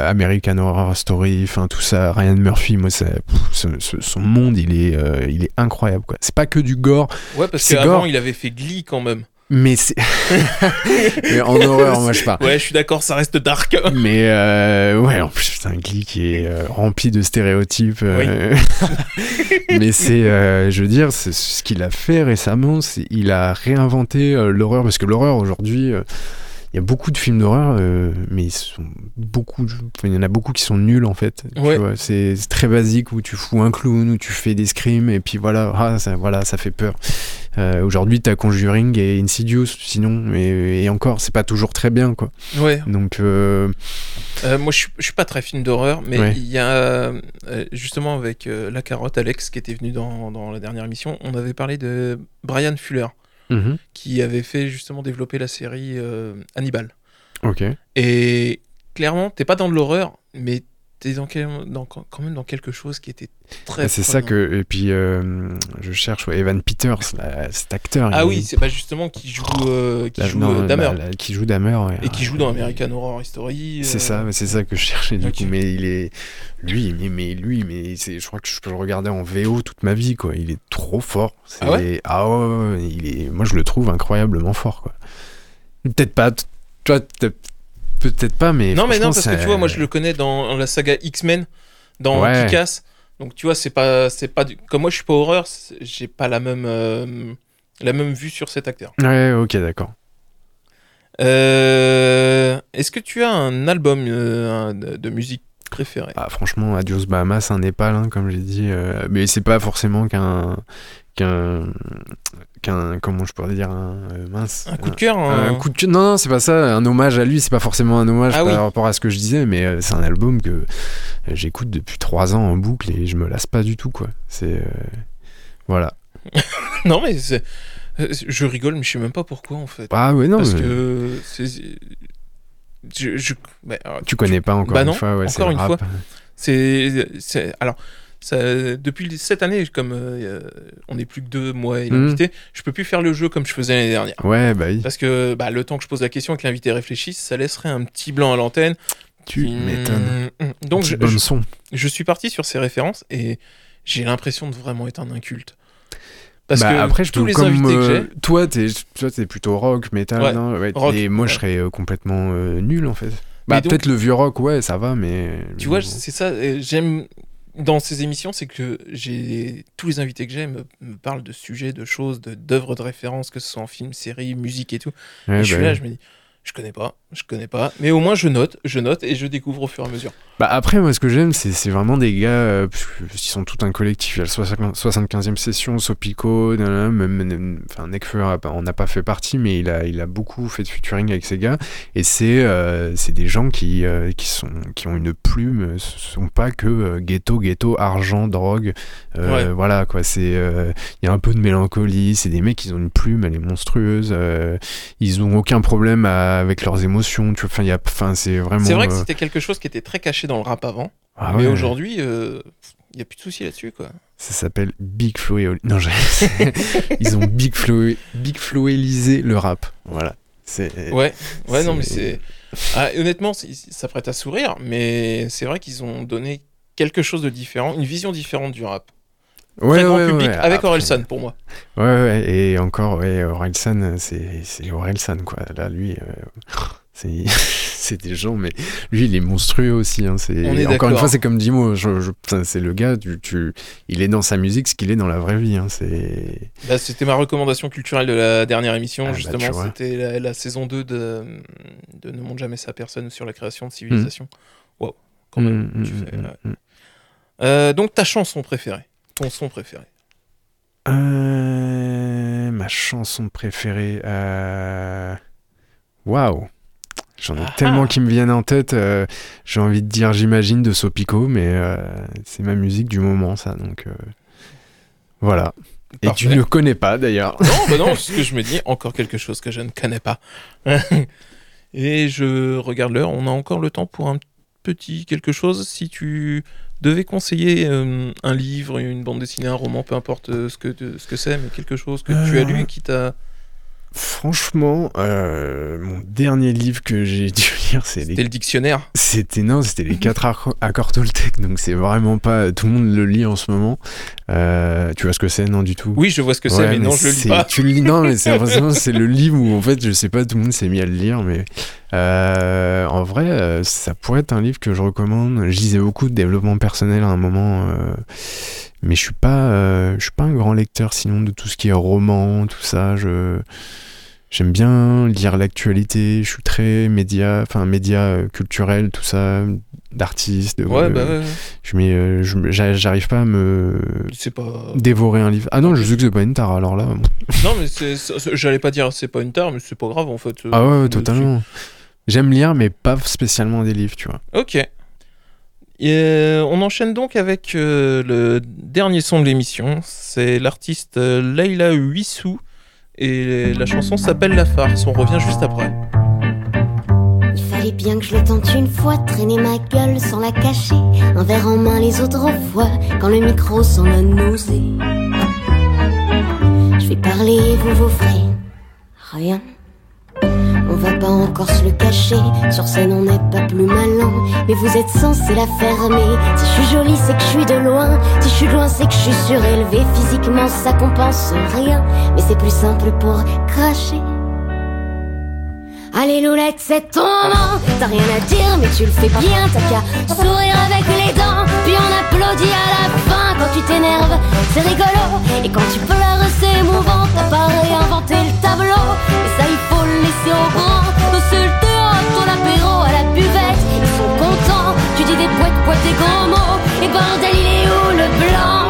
American Horror Story, enfin tout ça. Ryan Murphy, moi, ça, pff, ce- ce- son monde, il est, il est incroyable. Quoi. C'est pas que du gore, Ouais parce qu'avant gore. il avait fait Glee quand même. Mais c'est mais en horreur, moi, je parle. Ouais je suis d'accord ça reste dark. Mais euh, ouais, en plus, c'est un Glee qui est euh, rempli de stéréotypes. euh, Mais c'est, euh, je veux dire, c'est ce qu'il a fait récemment. c'est- Il a réinventé l'horreur parce que l'horreur aujourd'hui, il y a beaucoup de films d'horreur, mais ils sont beaucoup, il y en a beaucoup qui sont nuls en fait. tu Ouais. vois. C'est c'est très basique où tu fous un clown, où tu fais des screams et puis voilà, ah, ça, voilà, ça fait peur. Euh, aujourd'hui, t'as Conjuring et Insidious, sinon, et, et encore, c'est pas toujours très bien quoi. Ouais. Donc euh, Euh, moi, je suis, pas très film d'horreur, mais Ouais. il y a euh, justement avec la carotte Alex qui était venu dans, dans la dernière émission, on avait parlé de Brian Fuller mhm, qui avait fait justement développer la série Hannibal. ok. Et clairement, t'es pas dans de l'horreur, mais t'es dans, quel- dans- quand même dans quelque chose qui était très. Ah, c'est ça que. Et puis, euh, je cherche ouais, Evan Peters, là, cet acteur. Ah il- oui, c'est pas justement qui joue, euh, qui joue non, euh, Dahmer. bah, qui joue Dahmer, ouais. Et qui joue dans American Horror Story. C'est euh, ça, mais c'est ça que je cherchais du coup. Mais il est. Lui, mais, mais lui, mais c'est, je crois que je peux le regarder en VO toute ma vie, quoi. Il est trop fort. C'est- Ah ouais Ah il est... Moi, je le trouve incroyablement fort, quoi. Peut-être pas. t- Toi, peut-être pas, mais. Non, mais non, parce que tu vois, moi je le connais dans la saga X-Men, dans Ouais. Kick-Ass. Donc tu vois, c'est pas, c'est pas, du- comme moi je suis pas horreur, j'ai pas la même, euh, la même vue sur cet acteur. Ouais, ok, d'accord. Euh, Est-ce que tu as un album euh, de, musique préféré Ah, franchement, Adios Bahamas, un Népal, hein, comme j'ai dit. mais c'est pas forcément qu'un. Qu'un. qu'un. comment je pourrais dire un, euh, Mince. Un coup de cœur Un un- coup de cœur. Non, non, c'est pas ça. Un hommage à lui, c'est pas forcément un hommage Ah par oui. rapport à ce que je disais, mais euh, c'est un album que j'écoute depuis trois ans en boucle et je me lasse pas du tout, quoi. C'est. euh, Voilà. Non, mais c'est- je rigole, mais je sais même pas pourquoi en fait. Ah ouais, non, Parce mais que c'est- je, je- bah, alors, tu connais pas encore bah une non, fois, ouais, c'est encore une rap. fois. C'est, c'est- alors, ça, depuis cette année, comme euh, on n'est plus que deux, moi et Mhm. l'invité, je peux plus faire le jeu comme je faisais l'année dernière. Ouais, bah oui. Parce que bah, le temps que je pose la question et que l'invité réfléchisse, ça laisserait un petit blanc à l'antenne. Tu Mmh, m'étonnes. mmh. Donc, je, son. je suis parti sur ces références et j'ai l'impression de vraiment être un inculte. Parce Bah, que après, je tous peux, les comme, invités que euh, j'ai, toi, t'es, toi, t'es plutôt rock, metal, Ouais, non Ouais, rock, et moi, je serais euh, complètement nul en fait. Bah, donc- peut-être le vieux rock, ouais, ça va, mais. Tu vois, c'est ça, j'aime dans ces émissions, c'est que j'ai tous les invités que j'ai me, me parlent de sujets, de choses, de d'œuvres de référence, que ce soit en film, série, musique et tout. Ouais, et je suis bah, là, je me dis, je connais pas, je connais pas, mais au moins je note, je note et je découvre au fur et à mesure. Bah après, moi, ce que j'aime, c'est, c'est vraiment des gars, euh, ils sont tout un collectif. Il y a le 60 75e session, Sopico, même, enfin, pas- on n'a pas fait partie, mais il a, il a beaucoup fait de featuring avec ces gars. Et c'est, euh, c'est des gens qui, euh, qui, sont, qui ont une plume, ce sont pas que euh, ghetto, ghetto, argent, drogue. euh, Ouais. Voilà, quoi. C'est, il y a un peu de mélancolie. C'est des mecs, ils ont une plume, elle est monstrueuse. ils ont aucun problème à- avec leurs émotions. Tu vois, enfin, c'est vraiment. C'est vrai que euh, c'était quelque chose qui était très caché dans le rap avant, ah mais ouais. aujourd'hui, il n'y a plus de soucis là-dessus, quoi. Ça s'appelle Big Flow et Non, ils ont Big Flow, Big Flowélisé le rap. Voilà. C'est. Ouais, ouais, non, mais c'est-. Ah, honnêtement, ça prête à sourire, mais c'est vrai qu'ils ont donné quelque chose de différent, une vision différente du rap. Ouais, Très grand public, avec Après- Orelsan pour moi. Ouais, ouais. Et encore, ouais, Orelsan, c'est Orelsan, quoi. Là, lui, euh, c'est des gens, mais lui, il est monstrueux aussi. Hein. Est Encore une fois, c'est comme Dimo. Je, c'est le gars, tu, tu- il est dans sa musique ce qu'il est dans la vraie vie. Hein. Bah, c'était ma recommandation culturelle de la dernière émission, Ah, bah, justement. C'était la, la saison 2 de, de Ne montre jamais sa personne sur la création de civilisation. Wow, quand même. Mm, tu mm, fais, mm, ouais. mm. Euh, donc, ta chanson préférée? Ton son préféré Euh, ma chanson préférée. euh, Waouh! J'en ai Ah tellement ah. qui me viennent en tête. euh, J'ai envie de dire J'imagine de Sopico, mais euh, c'est ma musique du moment, ça. Donc euh, voilà. Et tu ne connais pas d'ailleurs. Non, bah non, ce que je me dis, encore quelque chose que je ne connais pas. Et je regarde l'heure, on a encore le temps pour un petit quelque chose. Si tu devais conseiller euh, un livre, une bande dessinée, un roman, peu importe euh, ce que, ce que c'est, mais quelque chose que tu as lu et qui t'a... Franchement, euh, mon dernier livre que j'ai dû lire, c'est C'était les. le dictionnaire. C'était non, c'était les quatre accords, Toltec, donc c'est vraiment pas. Tout le monde le lit en ce moment. Euh, tu vois ce que c'est? Non, du tout. Oui, je vois ce que c'est, mais, non, je le lis pas. Tu le lis, non, mais c'est c'est le livre où en fait, je sais pas, tout le monde s'est mis à le lire, mais euh, en vrai, euh, ça pourrait être un livre que je recommande. Je lisais beaucoup de développement personnel à un moment, euh, mais je suis pas, euh, je suis pas un grand lecteur sinon de tout ce qui est roman, tout ça. Je J'aime bien lire l'actualité, je suis très média, enfin média culturel, tout ça, d'artistes. Ouais, bah ouais, je mets, j'arrive pas à me pas... dévorer un livre. Ah non, je sais que c'est pas une tare, alors là. bon. Non, mais j'allais pas dire c'est pas une tare, mais c'est pas grave en fait. Ah ouais, totalement. J'aime lire, mais pas spécialement des livres, tu vois. Ok. Et, euh, on enchaîne donc avec euh, le dernier son de l'émission. C'est l'artiste euh, Leila Huissou. Et la chanson s'appelle La Farce. On revient juste après. Il fallait bien que je le tente une fois, traîner ma gueule sans la cacher. Un verre en main, les autres voient quand le micro sent la nausée. Je vais parler, vous vous ferez rien. On va pas encore se le cacher, sur scène on n'est pas plus malin, mais vous êtes censé la fermer. Si je suis jolie, c'est que je suis de loin, si je suis loin, c'est que je suis surélevée. Physiquement, ça compense rien, mais c'est plus simple pour cracher. Allez Loulette, c'est ton moment. T'as rien à dire mais tu le fais bien. T'as qu'à sourire avec les dents. Puis on applaudit à la fin Quand tu t'énerves, c'est rigolo. Et quand tu pleures, c'est émouvant T'as pas réinventé le tableau. Et ça, il faut le laisser au grand. Au ton apéro à la buvette. Ils sont contents. Tu dis des poètes, poètes, des grands mots. Et bordel, il est où le blanc?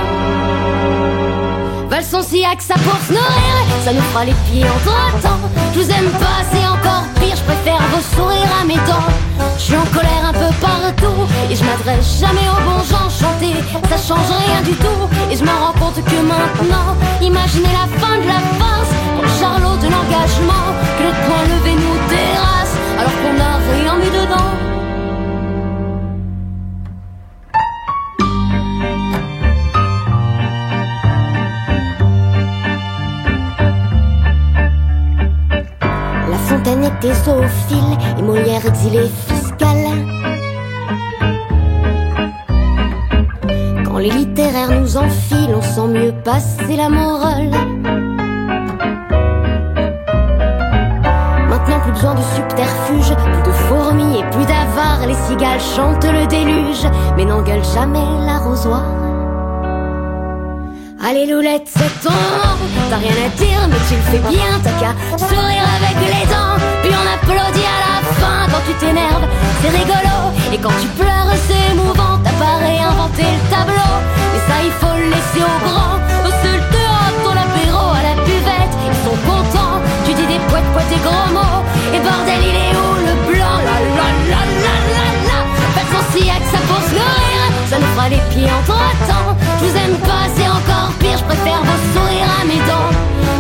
Valson si que ça pour se nourrir Ça nous fera les pieds entre temps Je vous aime pas, c'est encore pire Je préfère vos sourires à mes dents. Je suis en colère un peu partout Et je m'adresse jamais aux bons gens Chanter, ça change rien du tout Et je me rends compte que maintenant Imaginez la fin de la farce. Pour charlot de l'engagement Que le point levé nous terrasse Alors qu'on n'a rien mis dedans Fontaine était zoophile et Molière exilé fiscal. Quand les littéraires nous enfilent, on sent mieux passer la morale. Maintenant plus besoin de subterfuge, plus de fourmis et plus d'avares. Les cigales chantent le déluge, mais n'engueulent jamais l'arrosoir. Allez Loulette, c'est ton T'as rien à dire mais tu le fais bien T'as qu'à sourire avec les dents. Puis on applaudit à la fin Quand tu t'énerves, c'est rigolo. Et quand tu pleures, c'est émouvant. T'as pas réinventé le tableau. Mais ça, il faut le laisser au grand. Au seul dehors, ton apéro à la buvette. Ils sont contents. Tu dis des poètes, poètes et gros mots. Et bordel, il est où le blanc? La la la la la la. Faites son siac, ça pour se nourrir. Ça nous fera les pieds entre temps Je vous aime pas, c'est encore pire. Je préfère vos sourires à mes dents.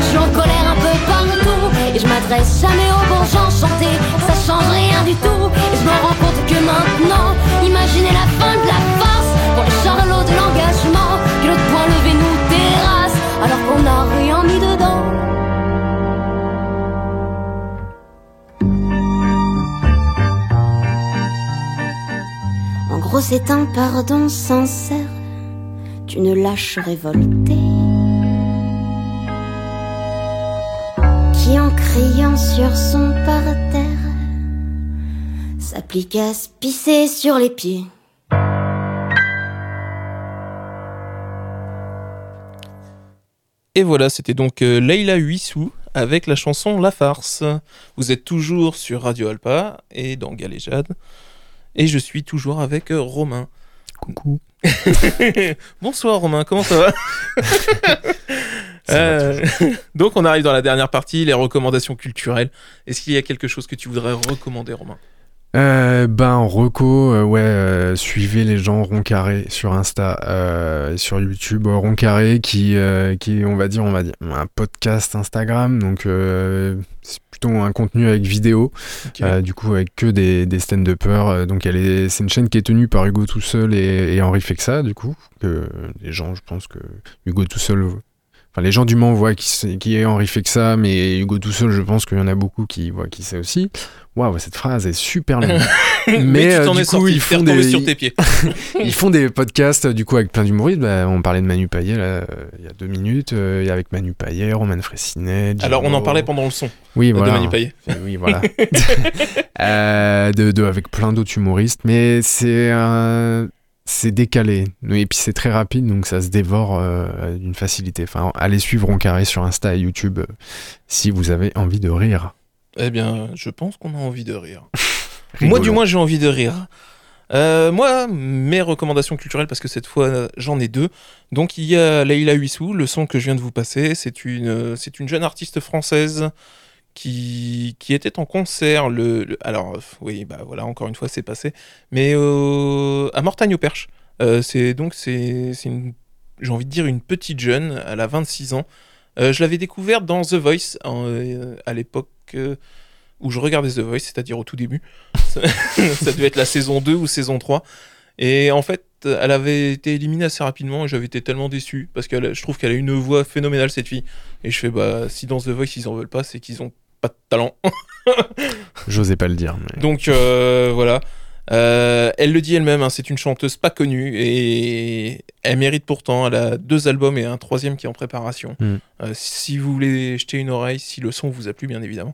Je suis en colère un peu partout. Et je m'adresse jamais aux bons gens. Ça change rien du tout. Et je me rends compte que maintenant Imaginez la fin de la farce. Pour les charlots de l'engagement Que l'autre point levé nous terrasse Alors qu'on n'a rien mis dedans. En gros, c'est un pardon sincère d'une lâche révoltée qui, en criant sur son parterre, s'applique à se pisser sur les pieds. Et voilà, c'était donc euh, Leila Huissou avec la chanson La Farce. Vous êtes toujours sur Radio Alpa et dans Galéjade. Et je suis toujours avec euh, Romain. Coucou. Bonsoir Romain, comment ça va Euh, Donc on arrive dans la dernière partie, les recommandations culturelles. Est-ce qu'il y a quelque chose que tu voudrais recommander Romain? Euh, ben en reco, euh, ouais, euh, suivez les gens Roncarré sur Insta, euh, sur YouTube, Roncarré qui, qui, on va dire, on va dire, un podcast Instagram, donc c'est plutôt un contenu avec vidéo, du coup avec que des, des stand-uppers. euh, donc elle est, c'est une chaîne qui est tenue par Hugo tout seul et, et Henri Fexa, du coup, que les gens, je pense que Hugo tout seul. Enfin, les gens du Mans voient qui, qui est Henri Fexa, mais Hugo tout seul, je pense qu'il y en a beaucoup qui voient qui c'est aussi. Waouh, cette phrase est super longue. Mais, tu euh, du coup, sorti, ils font des, sur tes pieds. ils font des podcasts du coup avec plein d'humoristes. Bah, on parlait de Manu Payet là, euh, il y a deux minutes, euh, et avec Manu Payet, Roman Fressinet. Alors on en parlait pendant le son oui, de voilà. Manu Payet. Et Oui, voilà. Euh, de, de- avec plein d'autres humoristes, mais c'est un- c'est décalé. Et puis c'est très rapide, donc ça se dévore euh, d'une facilité. Enfin, allez suivre Roncarré sur Insta et YouTube euh, si vous avez envie de rire. Eh bien, je pense qu'on a envie de rire. Moi, du moins, j'ai envie de rire. Euh, moi, mes recommandations culturelles, parce que cette fois, j'en ai deux. Donc, il y a Leila Huissou, le son que je viens de vous passer. C'est une, c'est une jeune artiste française qui, était en concert. Le, alors, oui, bah voilà, encore une fois, c'est passé. Mais euh, à Mortagne-au-Perche. Euh, c'est donc, c'est, j'ai envie de dire, une petite jeune. Elle a 26 ans. Euh, je l'avais découverte dans The Voice euh, à l'époque. où je regardais The Voice, c'est-à-dire au tout début. ça, ça devait être la saison 2 ou saison 3. Et en fait, elle avait été éliminée assez rapidement et j'avais été tellement déçu parce que je trouve qu'elle a une voix phénoménale cette fille. Et je fais bah si dans The Voice ils en veulent pas, c'est qu'ils ont pas de talent. J'osais pas le dire. mais- Donc euh, voilà. Euh, elle le dit elle-même, hein, c'est une chanteuse pas connue et elle mérite pourtant. Elle a deux albums et un troisième qui est en préparation. Mm. Euh, si vous voulez jeter une oreille, si le son vous a plu, bien évidemment,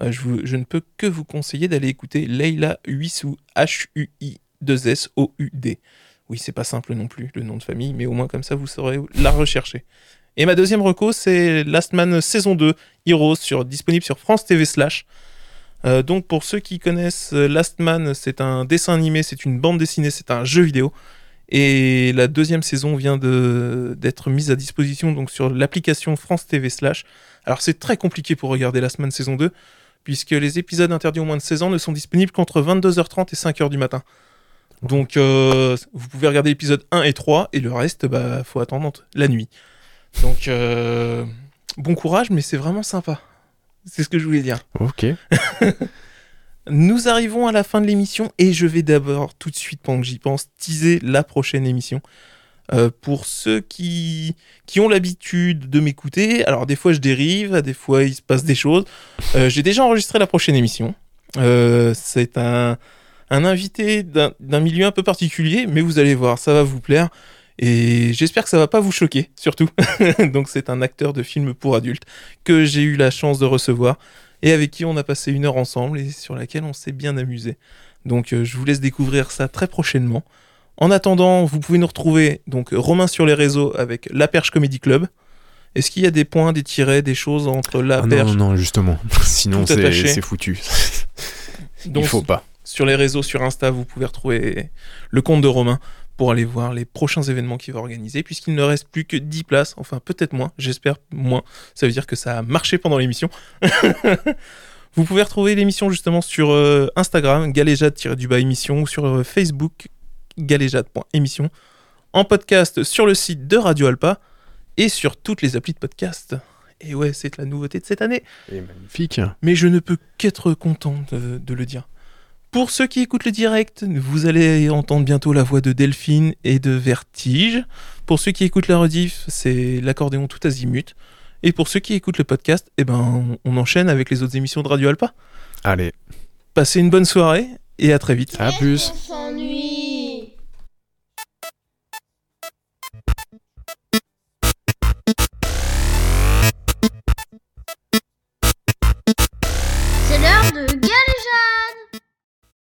euh, je, vous- je ne peux que vous conseiller d'aller écouter Leila Huissou, H-U-I-2-S-O-U-D. Oui, c'est pas simple non plus le nom de famille, mais au moins comme ça vous saurez la rechercher. Et ma deuxième reco, c'est Last Man saison 2, Heroes, sur, disponible sur France TV Slash. Euh, donc pour ceux qui connaissent euh, Last Man, c'est un dessin animé, c'est une bande dessinée, c'est un jeu vidéo. Et la deuxième saison vient d'être mise à disposition donc sur l'application France TV Slash. Alors c'est très compliqué pour regarder Last Man saison 2, puisque les épisodes interdits aux moins de 16 ans ne sont disponibles qu'entre 22h30 et 5h du matin. Donc euh, vous pouvez regarder l'épisode 1 et 3, et le reste, bah faut attendre la nuit. Donc euh, bon courage, mais c'est vraiment sympa. C'est ce que je voulais dire. Ok. Nous arrivons à la fin de l'émission et je vais d'abord, tout de suite, pendant que j'y pense, teaser la prochaine émission. Euh, pour ceux qui, qui ont l'habitude de m'écouter, alors des fois je dérive, des fois il se passe des choses. Euh, J'ai déjà enregistré la prochaine émission. Euh, C'est un, un invité d'un d'un milieu un peu particulier, mais vous allez voir, ça va vous plaire. Et j'espère que ça va pas vous choquer, surtout. Donc c'est un acteur de film pour adultes que j'ai eu la chance de recevoir et avec qui on a passé une heure ensemble et sur laquelle on s'est bien amusé. Donc euh, je vous laisse découvrir ça très prochainement. En attendant, vous pouvez nous retrouver donc Romain sur les réseaux avec La Perche Comedy Club. Est-ce qu'il y a des points, des tirets, des choses entre La Ah Perche non, non, justement. Sinon, c'est foutu. Donc, Il faut pas. Sur les réseaux, sur Insta, vous pouvez retrouver le compte de Romain pour aller voir les prochains événements qu'il va organiser, puisqu'il ne reste plus que 10 places, enfin peut-être moins, j'espère moins. Ça veut dire que ça a marché pendant l'émission. vous pouvez retrouver l'émission justement sur euh, Instagram, galéjade-du-bas émission, ou sur euh, Facebook, galéjade.émission, en podcast sur le site de Radio Alpa et sur toutes les applis de podcast. Et ouais, c'est la nouveauté de cette année Et magnifique. mais je ne peux qu'être content de, de le dire. Pour ceux qui écoutent le direct, vous allez entendre bientôt la voix de Delphine et de Vertige. Pour ceux qui écoutent la rediff, c'est l'accordéon tout azimut. Et pour ceux qui écoutent le podcast, eh ben, on enchaîne avec les autres émissions de Radio Alpa. Allez, Passez une bonne soirée et à très vite. à plus.